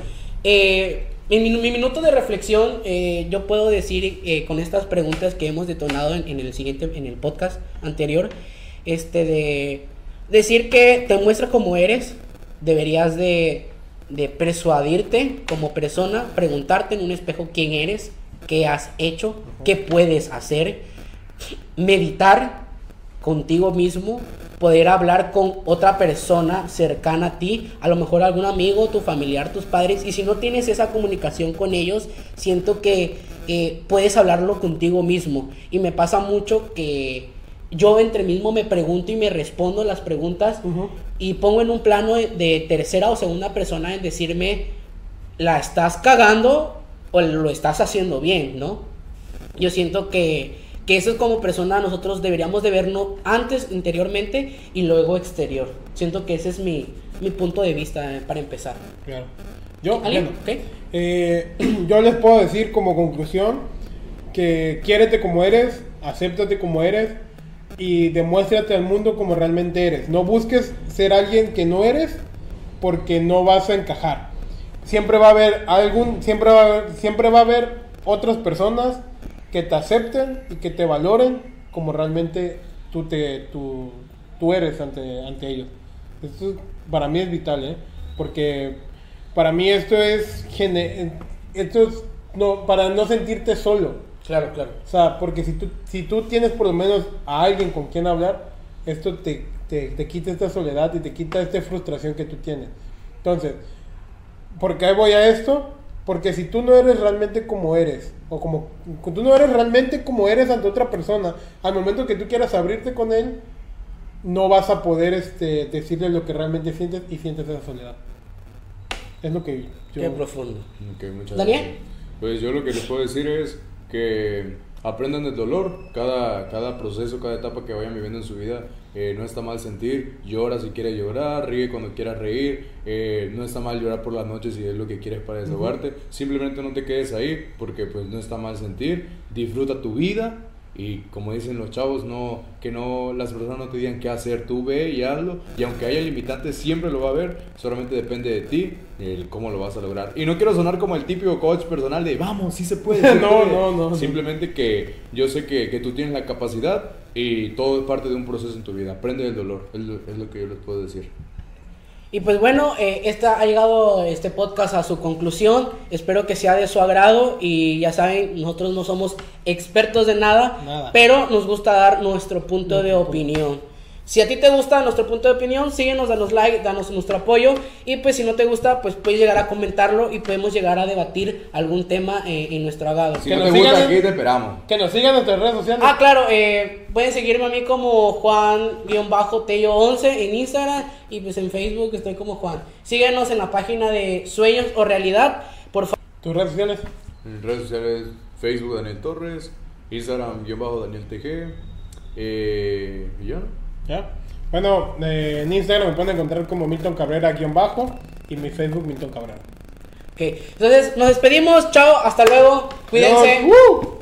eh, en mi, mi minuto de reflexión, eh, yo puedo decir eh, con estas preguntas que hemos detonado en, en el siguiente, en el podcast anterior, este de decir que te muestra como eres, deberías de, de persuadirte como persona, preguntarte en un espejo quién eres, qué has hecho, qué puedes hacer, meditar contigo mismo, poder hablar con otra persona cercana a ti, a lo mejor algún amigo, tu familiar, tus padres, y si no tienes esa comunicación con ellos, siento que eh, puedes hablarlo contigo mismo. Y me pasa mucho que yo entre mismo me pregunto y me respondo las preguntas y pongo en un plano de, de tercera o segunda persona en decirme, la estás cagando o lo estás haciendo bien, ¿no? Yo siento que, que eso es como persona nosotros deberíamos de vernos antes interiormente y luego exterior. Siento que ese es mi, mi punto de vista eh, para empezar. Claro. Yo, bueno, eh, (clears throat) yo les puedo decir como conclusión que quiérete como eres, acéptate como eres y demuéstrate al mundo como realmente eres. No busques ser alguien que no eres porque no vas a encajar. Siempre va a haber algún, siempre va a haber, siempre va a haber otras personas que te acepten y que te valoren como realmente tú te tú, tú eres ante, ante ellos. Esto es- para mí es vital, ¿eh? Porque para mí esto es esto es no para no sentirte solo. Claro, claro. O sea, porque si tú, si tú tienes por lo menos a alguien con quien hablar, esto te, te, te quita esta soledad y te quita esta frustración que tú tienes. Entonces, ¿por qué voy a esto? Porque si tú no eres realmente como eres, o como tú no eres realmente como eres ante otra persona, al momento que tú quieras abrirte con él, no vas a poder este, decirle lo que realmente sientes y sientes esa soledad. Es lo que yo... Qué profundo. Ok, muchas Daniel. gracias. Pues yo lo que les puedo decir es que aprendan del dolor. Cada, cada proceso, cada etapa que vayan viviendo en su vida, eh, no está mal sentir. Llora si quieres llorar, ríe cuando quieras reír. eh, no está mal llorar por las noches si es lo que quieres para desahogarte. Simplemente no te quedes ahí porque pues no está mal sentir. Disfruta tu vida. Y como dicen los chavos, no, que no, las personas no te digan qué hacer, tú ve y hazlo. Y aunque haya limitantes, siempre lo va a haber. Solamente depende de ti el cómo lo vas a lograr. Y no quiero sonar como el típico coach personal de vamos, sí se puede. sí se (laughs) No, puede". no, no, no. Simplemente que yo sé que, que tú tienes la capacidad y todo es parte de un proceso en tu vida. Aprende del dolor, es lo, es lo que yo les puedo decir. Y pues bueno, eh, esta, ha llegado este podcast a su conclusión. Espero que sea de su agrado y ya saben, nosotros no somos expertos de nada, Nada. pero nos gusta dar nuestro punto de opinión. Si a ti te gusta nuestro punto de opinión, síguenos, danos like, danos nuestro apoyo. Y pues si no te gusta, pues puedes llegar a comentarlo y podemos llegar a debatir algún tema eh, en nuestro agado. Si Que no nos te gusta, sigan- aquí te esperamos. Que nos sigan en nuestras redes sociales. Ah, claro, eh, pueden seguirme a mí como Juan-Tello11 en Instagram y pues en Facebook estoy como Juan. Síguenos en la página de Sueños o Realidad, por favor. Tus redes sociales. En redes sociales, Facebook Daniel Torres, Instagram guion bajo Daniel TG. Eh, y ya. ¿Ya? Bueno, eh, en Instagram me pueden encontrar como Milton Cabrera guion bajo y mi Facebook Milton Cabrera. Ok, entonces nos despedimos, chao, hasta luego, cuídense. ¡Uh!